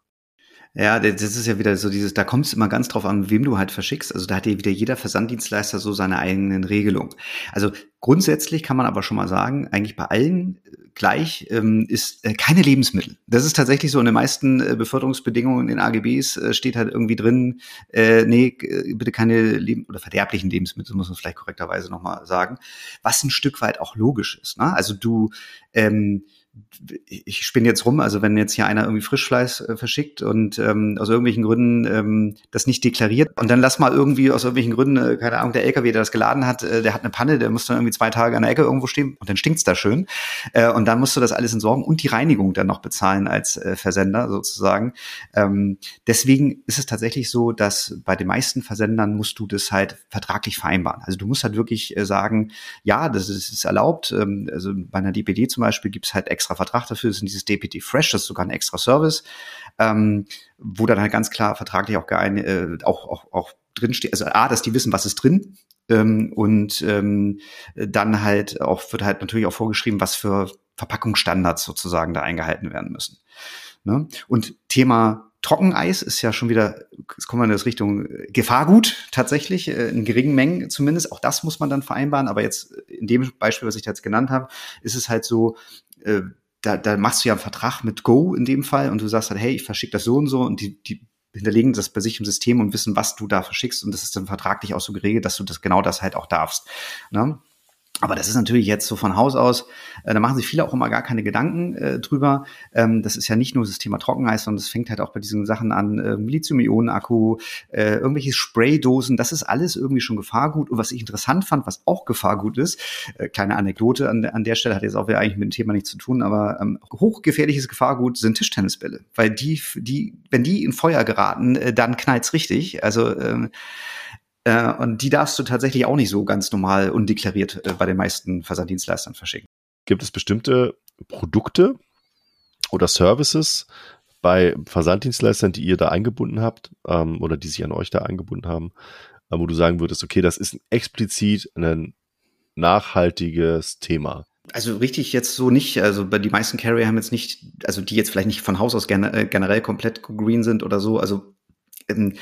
Ja, das ist ja wieder so dieses, da kommt es immer ganz drauf an, wem du halt verschickst. Also da hat ja wieder jeder Versanddienstleister so seine eigenen Regelungen. Also grundsätzlich kann man aber schon mal sagen, eigentlich bei allen äh, gleich ähm, ist äh, keine Lebensmittel. Das ist tatsächlich so in den meisten äh, Beförderungsbedingungen in AGBs äh, steht halt irgendwie drin, äh, nee, äh, bitte keine Leb oder verderblichen Lebensmittel, muss man vielleicht korrekterweise nochmal sagen, was ein Stück weit auch logisch ist. Ne? Also du ähm, ich spinne jetzt rum, also wenn jetzt hier einer irgendwie Frischfleisch äh, verschickt und ähm, aus irgendwelchen Gründen ähm, das nicht deklariert und dann lass mal irgendwie aus irgendwelchen Gründen, äh, keine Ahnung, der LKW, der das geladen hat, äh, der hat eine Panne, der muss dann irgendwie zwei Tage an der Ecke irgendwo stehen und dann stinkt's da schön äh, und dann musst du das alles entsorgen und die Reinigung dann noch bezahlen als äh, Versender sozusagen. Ähm, deswegen ist es tatsächlich so, dass bei den meisten Versendern musst du das halt vertraglich vereinbaren. Also du musst halt wirklich äh, sagen, ja, das ist, ist erlaubt. Ähm, also bei einer DPD zum Beispiel gibt's halt extra extra Vertrag dafür, das dieses DPT Fresh, das ist sogar ein extra Service, ähm, wo dann halt ganz klar vertraglich auch, geein, äh, auch, auch, auch drin steht, also A, dass die wissen, was ist drin, ähm, und ähm, dann halt auch wird halt natürlich auch vorgeschrieben, was für Verpackungsstandards sozusagen da eingehalten werden müssen. Ne? Und Thema Trockeneis ist ja schon wieder, jetzt kommen wir in das Richtung Gefahrgut tatsächlich, äh, in geringen Mengen zumindest. Auch das muss man dann vereinbaren. Aber jetzt in dem Beispiel, was ich jetzt genannt habe, ist es halt so, äh, da, da machst du ja einen Vertrag mit Go in dem Fall und du sagst halt, hey, ich verschicke das so und so und die, die hinterlegen das bei sich im System und wissen, was du da verschickst und das ist dann vertraglich auch so geregelt, dass du das genau das halt auch darfst. Ne? Aber das ist natürlich jetzt so von Haus aus, äh, da machen sich viele auch immer gar keine Gedanken äh, drüber. Ähm, das ist ja nicht nur das Thema Trockeneis, sondern es fängt halt auch bei diesen Sachen an, äh, Lithium-Ionen-Akku, äh, irgendwelche Spraydosen, das ist alles irgendwie schon Gefahrgut. Und was ich interessant fand, was auch Gefahrgut ist, äh, kleine Anekdote an, an der Stelle, hat jetzt auch wieder eigentlich mit dem Thema nichts zu tun, aber ähm, hochgefährliches Gefahrgut sind Tischtennisbälle. Weil die, die, wenn die in Feuer geraten, äh, dann knallt's richtig. Also ähm, äh, und die darfst du tatsächlich auch nicht so ganz normal undeklariert äh, bei den meisten Versanddienstleistern verschicken. Gibt es bestimmte Produkte oder Services bei Versanddienstleistern, die ihr da eingebunden habt ähm, oder die sich an euch da eingebunden haben, äh, wo du sagen würdest, okay, das ist explizit ein nachhaltiges Thema? Also richtig jetzt so nicht. Also die meisten Carrier haben jetzt nicht, also die jetzt vielleicht nicht von Haus aus äh, generell komplett green sind oder so. Also ähm,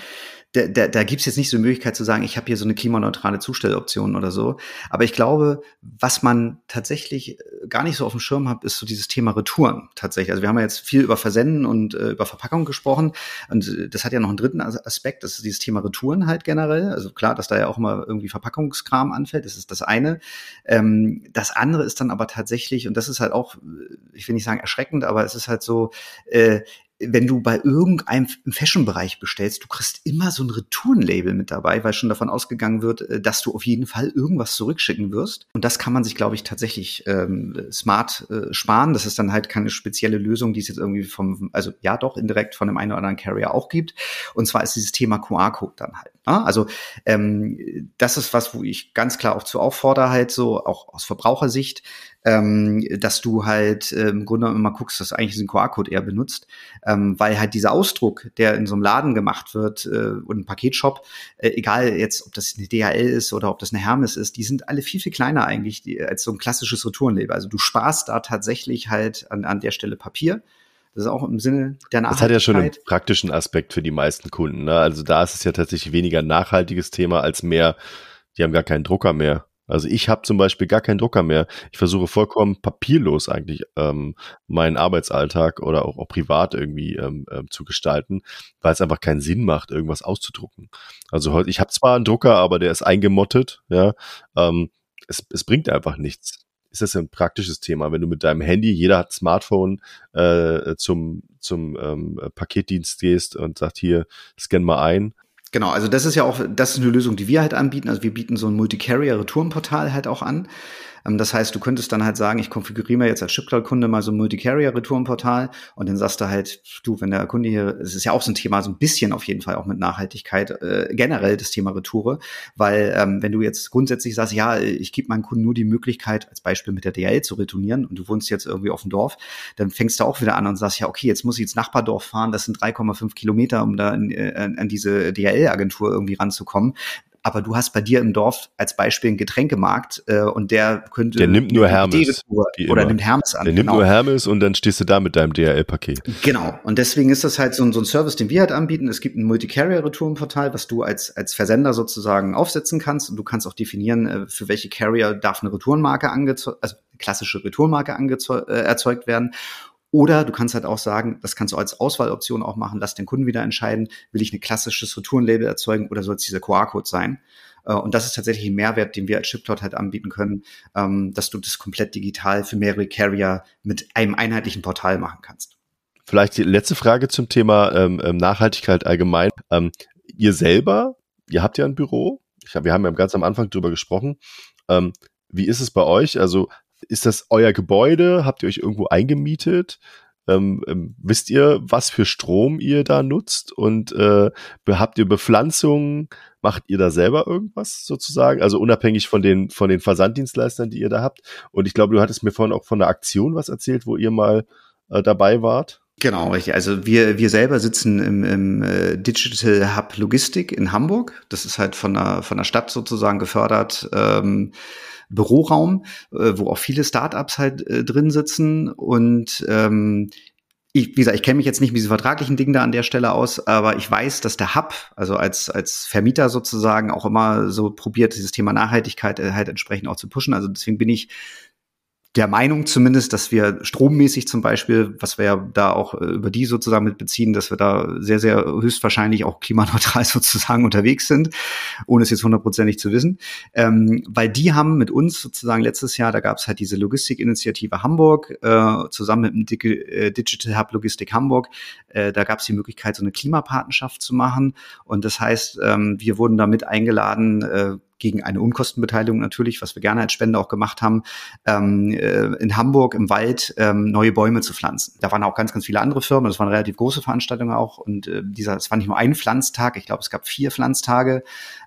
da, da, da gibt es jetzt nicht so eine Möglichkeit zu sagen, ich habe hier so eine klimaneutrale Zustelloption oder so. Aber ich glaube, was man tatsächlich äh, gar nicht so auf dem Schirm hat, ist so dieses Thema Retouren tatsächlich. Also wir haben ja jetzt viel über Versenden und äh, über Verpackung gesprochen. Und äh, das hat ja noch einen dritten Aspekt, das ist dieses Thema Retouren halt generell. Also klar, dass da ja auch immer irgendwie Verpackungskram anfällt, das ist das eine. Ähm, das andere ist dann aber tatsächlich, und das ist halt auch, äh, ich will nicht sagen erschreckend, aber es ist halt so, äh, wenn du bei irgendeinem Fashion-Bereich bestellst, du kriegst immer so ein Retourenlabel mit dabei, weil schon davon ausgegangen wird, äh, dass du auf jeden Fall irgendwas zurückschicken wirst. Und das kann man sich, glaube ich, tatsächlich ähm, smart äh, sparen. Das ist dann halt keine spezielle Lösung, die es jetzt irgendwie vom, also ja doch indirekt von dem einen oder anderen Carrier auch gibt. Und zwar ist dieses Thema QR-Code dann halt. Ne? Also ähm, das ist was, wo ich ganz klar auch zu auffordere, halt so auch aus Verbrauchersicht, ähm, dass du halt äh, im Grunde immer guckst, dass du eigentlich diesen QR-Code eher benutzt, ähm, weil halt dieser Ausdruck, der in so einem Laden gemacht wird äh, und ein Paketshop, äh, egal jetzt, ob das eine DHL ist oder ob das eine Hermes ist, die sind alle viel, viel kleiner eigentlich die, als so ein klassisches Retourenlabel. Also du sparst da tatsächlich halt an, an der Stelle Papier. Das ist auch im Sinne der Nachhaltigkeit. Das hat ja schon einen praktischen Aspekt für die meisten Kunden. Ne? Also da ist es ja tatsächlich weniger ein nachhaltiges Thema als mehr, die haben gar keinen Drucker mehr. Also ich habe zum Beispiel gar keinen Drucker mehr. Ich versuche vollkommen papierlos eigentlich ähm, meinen Arbeitsalltag oder auch, auch privat irgendwie ähm, ähm, zu gestalten, weil es einfach keinen Sinn macht, irgendwas auszudrucken. Also heute, ich habe zwar einen Drucker, aber der ist eingemottet, ja. Ähm, es, es bringt einfach nichts. Ist das ein praktisches Thema, wenn du mit deinem Handy, jeder hat Smartphone, äh, zum, zum ähm, Paketdienst gehst und sagt hier, scan mal ein Genau, also das ist ja auch, das ist eine Lösung, die wir halt anbieten. Also wir bieten so ein Multi-Carrier-Retourenportal halt auch an. Ähm, das heißt, du könntest dann halt sagen, ich konfiguriere mir jetzt als Chipcloud-Kunde mal so ein Multi-Carrier-Retourenportal und dann sagst du halt, du, wenn der Kunde hier, es ist ja auch so ein Thema, so ein bisschen auf jeden Fall auch mit Nachhaltigkeit, äh, generell das Thema Retoure, weil ähm, wenn du jetzt grundsätzlich sagst, ja, ich gebe meinem Kunden nur die Möglichkeit, als Beispiel mit der DL zu retournieren und du wohnst jetzt irgendwie auf dem Dorf, dann fängst du auch wieder an und sagst, ja, okay, jetzt muss ich ins Nachbardorf fahren, das sind 3,5 Kilometer, um da an, äh, an diese DHL-Agentur irgendwie ranzukommen aber du hast bei dir im Dorf als Beispiel einen Getränkemarkt äh, und der könnte der nimmt nur Hermes oder nimmt Hermes an. Der nimmt genau. nur Hermes und dann stehst du da mit deinem DHL-Paket. Genau. Und deswegen ist das halt so ein, so ein Service, den wir halt anbieten. Es gibt ein Multi-Carrier-Retourenportal, was du als als Versender sozusagen aufsetzen kannst und du kannst auch definieren, äh, für welche Carrier darf eine Retourenmarke angezeugt, also klassische Retourenmarke äh, erzeugt werden. Oder du kannst halt auch sagen, das kannst du als Auswahloption auch machen, lass den Kunden wieder entscheiden, will ich ein klassisches Retourenlabel erzeugen oder soll es dieser QR-Code sein? Äh, und das ist tatsächlich ein Mehrwert, den wir als Chipcloud halt anbieten können, ähm, dass du das komplett digital für mehrere Carrier mit einem einheitlichen Portal machen kannst. Vielleicht die letzte Frage zum Thema ähm, ähm Nachhaltigkeit allgemein. Ihr selber, ihr habt ja ein Büro. Wir haben ja ganz am Anfang drüber gesprochen. Wie ist es bei euch? Also ist das euer Gebäude? Habt ihr euch irgendwo eingemietet? Ähm, ähm, wisst ihr, was für Strom ihr da nutzt? Und äh, habt ihr Bepflanzungen? Macht ihr da selber irgendwas sozusagen? Also unabhängig von den, von den Versanddienstleistern, die ihr da habt. Und ich glaube, du hattest mir vorhin auch von der Aktion was erzählt, wo ihr mal äh, dabei wart. Genau, richtig. Also wir, wir selber sitzen im, im äh, Digital Hub Logistik in Hamburg. Das ist halt von der, von der Stadt sozusagen gefördert. Ähm, Büroraum, äh, wo auch viele Startups halt äh, drin sitzen und ähm, ich, wie gesagt, ich kenne mich jetzt nicht mit diesen vertraglichen Dingen da an der Stelle aus, aber ich weiß, dass der Hub, also als, als Vermieter sozusagen, auch immer so probiert, dieses Thema Nachhaltigkeit äh, halt entsprechend auch zu pushen. Also deswegen bin ich der Meinung zumindest, dass wir strommäßig zum Beispiel, was wir ja da auch äh, über die sozusagen mit beziehen, dass wir da sehr, sehr höchstwahrscheinlich auch klimaneutral sozusagen unterwegs sind, ohne es jetzt hundertprozentig zu wissen. Ähm, weil die haben mit uns sozusagen letztes Jahr, da gab es halt diese Logistikinitiative Hamburg, äh, zusammen mit dem äh, Digital Hub Logistik Hamburg, äh, da gab es die Möglichkeit, so eine Klimapartnerschaft zu machen. Und das heißt, ähm, wir wurden damit eingeladen, äh, gegen eine Unkostenbeteiligung natürlich, was wir gerne als Spende auch gemacht haben, ähm, äh, in Hamburg im Wald ähm, neue Bäume zu pflanzen. Da waren auch ganz, ganz viele andere Firmen, das waren relativ große Veranstaltungen auch und äh, dieser, es war nicht nur ein Pflanztag, ich glaube, es gab vier Pflanztage,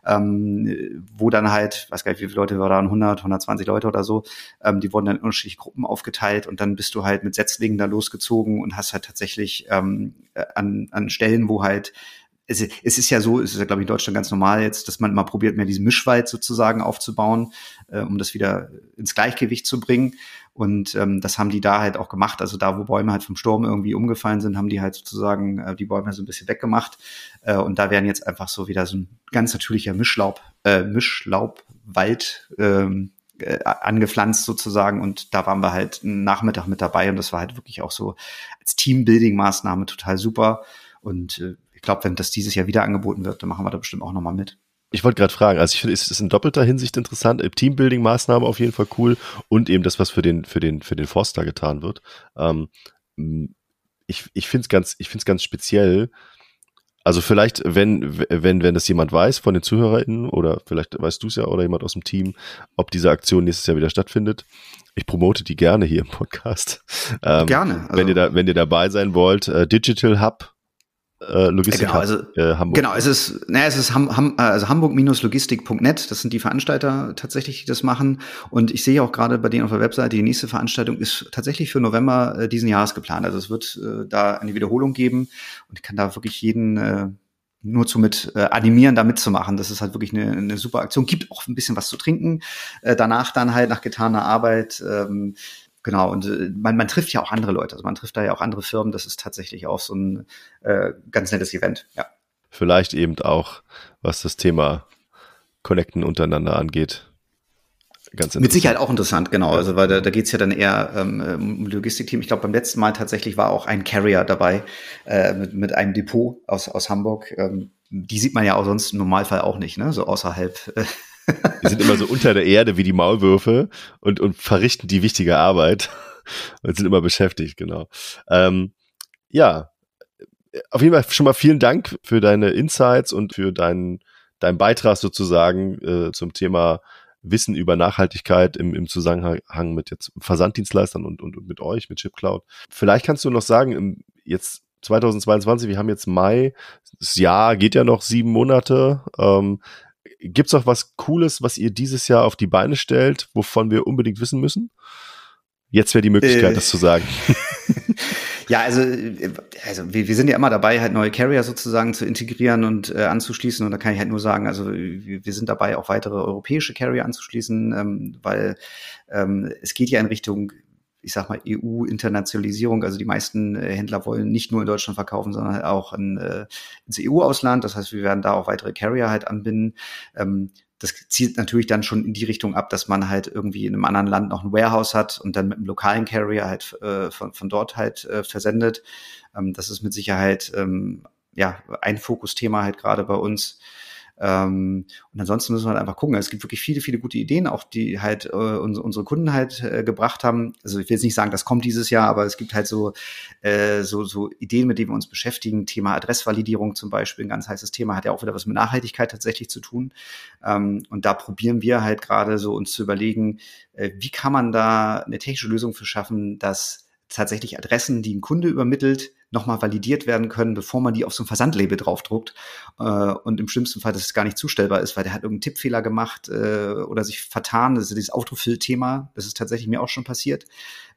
ähm, wo dann halt, weiß gar nicht, wie viele Leute waren, 100, 120 Leute oder so, ähm, die wurden dann in unterschiedliche Gruppen aufgeteilt und dann bist du halt mit Setzlingen da losgezogen und hast halt tatsächlich ähm, an, an Stellen, wo halt es, es ist ja so, es ist ja, glaube ich, in Deutschland ganz normal jetzt, dass man immer probiert, mehr diesen Mischwald sozusagen aufzubauen, äh, um das wieder ins Gleichgewicht zu bringen. Und ähm, das haben die da halt auch gemacht. Also da, wo Bäume halt vom Sturm irgendwie umgefallen sind, haben die halt sozusagen äh, die Bäume so ein bisschen weggemacht. Äh, und da werden jetzt einfach so wieder so ein ganz natürlicher Mischlaub, äh, Mischlaubwald ähm, äh, angepflanzt sozusagen. Und da waren wir halt einen Nachmittag mit dabei. Und das war halt wirklich auch so als Teambuilding-Maßnahme total super. Und äh, ich glaube, wenn das dieses Jahr wieder angeboten wird, dann machen wir da bestimmt auch nochmal mit. Ich wollte gerade fragen, also ich finde, es ist in doppelter Hinsicht interessant. Teambuilding-Maßnahme auf jeden Fall cool und eben das, was für den, für den, für den Forster getan wird. Ähm, ich ich finde es ganz, ich finde es ganz speziell. Also vielleicht, wenn, wenn, wenn das jemand weiß von den ZuhörerInnen oder vielleicht weißt du es ja oder jemand aus dem Team, ob diese Aktion nächstes Jahr wieder stattfindet. Ich promote die gerne hier im Podcast. Ähm, gerne. Also wenn ihr da, wenn ihr dabei sein wollt, äh, Digital Hub äh, Logistik genau, also, äh, Hamburg. Genau, es ist, naja, es ist Ham, Ham, also hamburg-logistik.net, das sind die Veranstalter tatsächlich, die das machen. Und ich sehe auch gerade bei denen auf der Webseite, die nächste Veranstaltung ist tatsächlich für November äh, diesen Jahres geplant. Also es wird äh, da eine Wiederholung geben und ich kann da wirklich jeden äh, nur zu mit äh, animieren, da mitzumachen. Das ist halt wirklich eine, eine super Aktion. Gibt auch ein bisschen was zu trinken. Äh, danach dann halt nach getaner Arbeit. Ähm, Genau, und äh, man, man trifft ja auch andere Leute, also man trifft da ja auch andere Firmen, das ist tatsächlich auch so ein äh, ganz nettes Event, ja. Vielleicht eben auch, was das Thema Connecten untereinander angeht. Ganz Mit Sicherheit auch interessant, genau. Also weil da, da geht ja dann eher ähm, um Logistikteam. Ich glaube, beim letzten Mal tatsächlich war auch ein Carrier dabei äh, mit, mit einem Depot aus, aus Hamburg. Ähm, die sieht man ja auch sonst im Normalfall auch nicht, ne? So außerhalb äh, die sind immer so unter der Erde wie die Maulwürfe und, und verrichten die wichtige Arbeit und sind immer beschäftigt, genau. Ähm, ja, auf jeden Fall schon mal vielen Dank für deine Insights und für deinen, deinen Beitrag sozusagen äh, zum Thema wissen über Nachhaltigkeit im, im Zusammenhang mit jetzt Versanddienstleistern und, und, und mit euch, mit Chipcloud. Vielleicht kannst du noch sagen, jetzt 2022, wir haben jetzt Mai, das Jahr geht ja noch sieben Monate. Ähm, Gibt es auch was Cooles, was ihr dieses Jahr auf die Beine stellt, wovon wir unbedingt wissen müssen? Jetzt wäre die Möglichkeit, äh, das zu sagen. Ja, also, also wir, wir sind ja immer dabei, halt neue Carrier sozusagen zu integrieren und äh, anzuschließen. Und da kann ich halt nur sagen, also wir, wir sind dabei, auch weitere europäische Carrier anzuschließen, ähm, weil ähm, es geht ja in Richtung ich sag mal, EU-Internationalisierung. Also die meisten äh, Händler wollen nicht nur in Deutschland verkaufen, sondern auch in, äh, ins EU-Ausland. Das heißt, wir werden da auch weitere Carrier halt anbinden. Ähm, das zielt natürlich dann schon in die Richtung ab, dass man halt irgendwie in einem anderen Land noch ein Warehouse hat und dann mit einem lokalen Carrier halt äh, von, von dort halt äh, versendet. Ähm, das ist mit Sicherheit ähm, ja ein Fokusthema halt gerade bei uns. Ähm, und ansonsten müssen wir halt einfach gucken. Es gibt wirklich viele, viele gute Ideen, auch die halt äh, unsere, unsere Kunden halt äh, gebracht haben. Also ich will jetzt nicht sagen, das kommt dieses Jahr, aber es gibt halt so, äh, so, so Ideen, mit denen wir uns beschäftigen. Thema Adressvalidierung zum Beispiel, ein ganz heißes Thema, hat ja auch wieder was mit Nachhaltigkeit tatsächlich zu tun. Ähm, und da probieren wir halt gerade so uns zu überlegen, äh, wie kann man da eine technische Lösung für schaffen, dass tatsächlich Adressen, die ein Kunde übermittelt, nochmal validiert werden können, bevor man die auf so ein Versandlabel draufdruckt. Äh, und im schlimmsten Fall, dass es gar nicht zustellbar ist, weil der hat irgendeinen Tippfehler gemacht äh, oder sich vertan. Das ist dieses Autofill-Thema. Das ist tatsächlich mir auch schon passiert,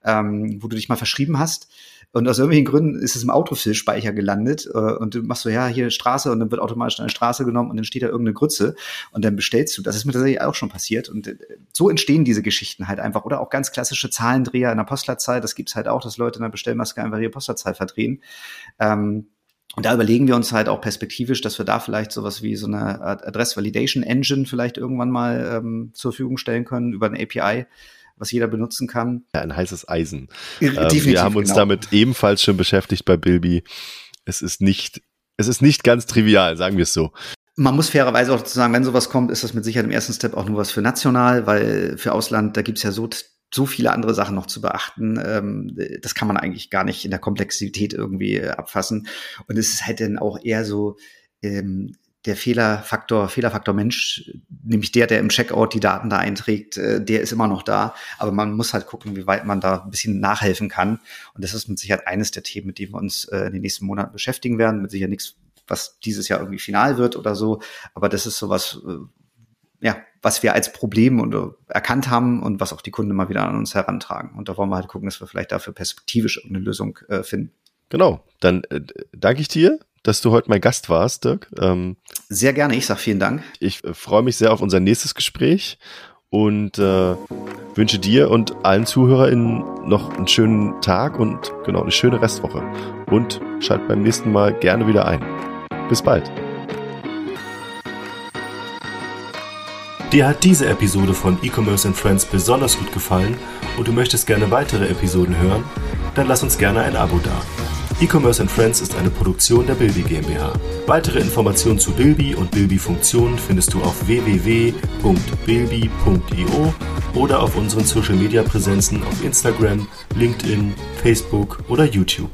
ähm, wo du dich mal verschrieben hast und aus irgendwelchen Gründen ist es im Autofill-Speicher gelandet äh, und du machst so, ja, hier Straße und dann wird automatisch eine Straße genommen und dann steht da irgendeine Grütze und dann bestellst du. Das ist mir tatsächlich auch schon passiert. Und äh, so entstehen diese Geschichten halt einfach. Oder auch ganz klassische Zahlendreher in der Postleitzahl. Das gibt's halt auch, dass Leute in der Bestellmaske einfach ihre Postleitzahl verdrehen. Ähm, und da überlegen wir uns halt auch perspektivisch, dass wir da vielleicht sowas wie so eine Adress Validation Engine vielleicht irgendwann mal ähm, zur Verfügung stellen können über eine API, was jeder benutzen kann. Ja, ein heißes Eisen. Ähm, wir haben uns genau. damit ebenfalls schon beschäftigt bei Bilby. Es ist nicht, es ist nicht ganz trivial, sagen wir es so. Man muss fairerweise auch sagen, wenn sowas kommt, ist das mit Sicherheit im ersten Step auch nur was für national, weil für Ausland, da gibt's ja so so viele andere Sachen noch zu beachten. Ähm, das kann man eigentlich gar nicht in der Komplexität irgendwie äh, abfassen. Und es ist halt dann auch eher so, ähm, der Fehlerfaktor, Fehlerfaktor Mensch, nämlich der, der im Checkout die Daten da einträgt, äh, der ist immer noch da. Aber man muss halt gucken, wie weit man da ein bisschen nachhelfen kann. Und das ist mit Sicherheit eines der Themen, mit denen wir uns äh, in den nächsten Monaten beschäftigen werden. Mit Sicherheit nichts, was dieses Jahr irgendwie final wird oder so. Aber das ist sowas, äh, ja, was wir als Problem und, erkannt haben und was auch die Kunden immer wieder an uns herantragen. Und da wollen wir halt gucken, dass wir vielleicht dafür perspektivisch eine Lösung äh, finden. Genau, dann äh, danke ich dir dass du heute mein Gast warst, Dirk. Ähm, sehr gerne, ich sag vielen Dank. Ich äh, freue mich sehr auf unser nächstes Gespräch und äh, wünsche dir und allen ZuhörerInnen noch einen schönen Tag und genau eine schöne Restwoche. Und schalt beim nächsten Mal gerne wieder ein. Bis bald. Dir hat diese Episode von E-Commerce and Friends besonders gut gefallen und du möchtest gerne weitere Episoden hören? Dann lass uns gerne ein Abo da. E-Commerce Friends ist eine Produktion der Bilby GmbH. Weitere Informationen zu Bilby und Bilby-Funktionen findest du auf www.bilby.io oder auf unseren Social-Media-Präsenzen auf Instagram, LinkedIn, Facebook oder YouTube.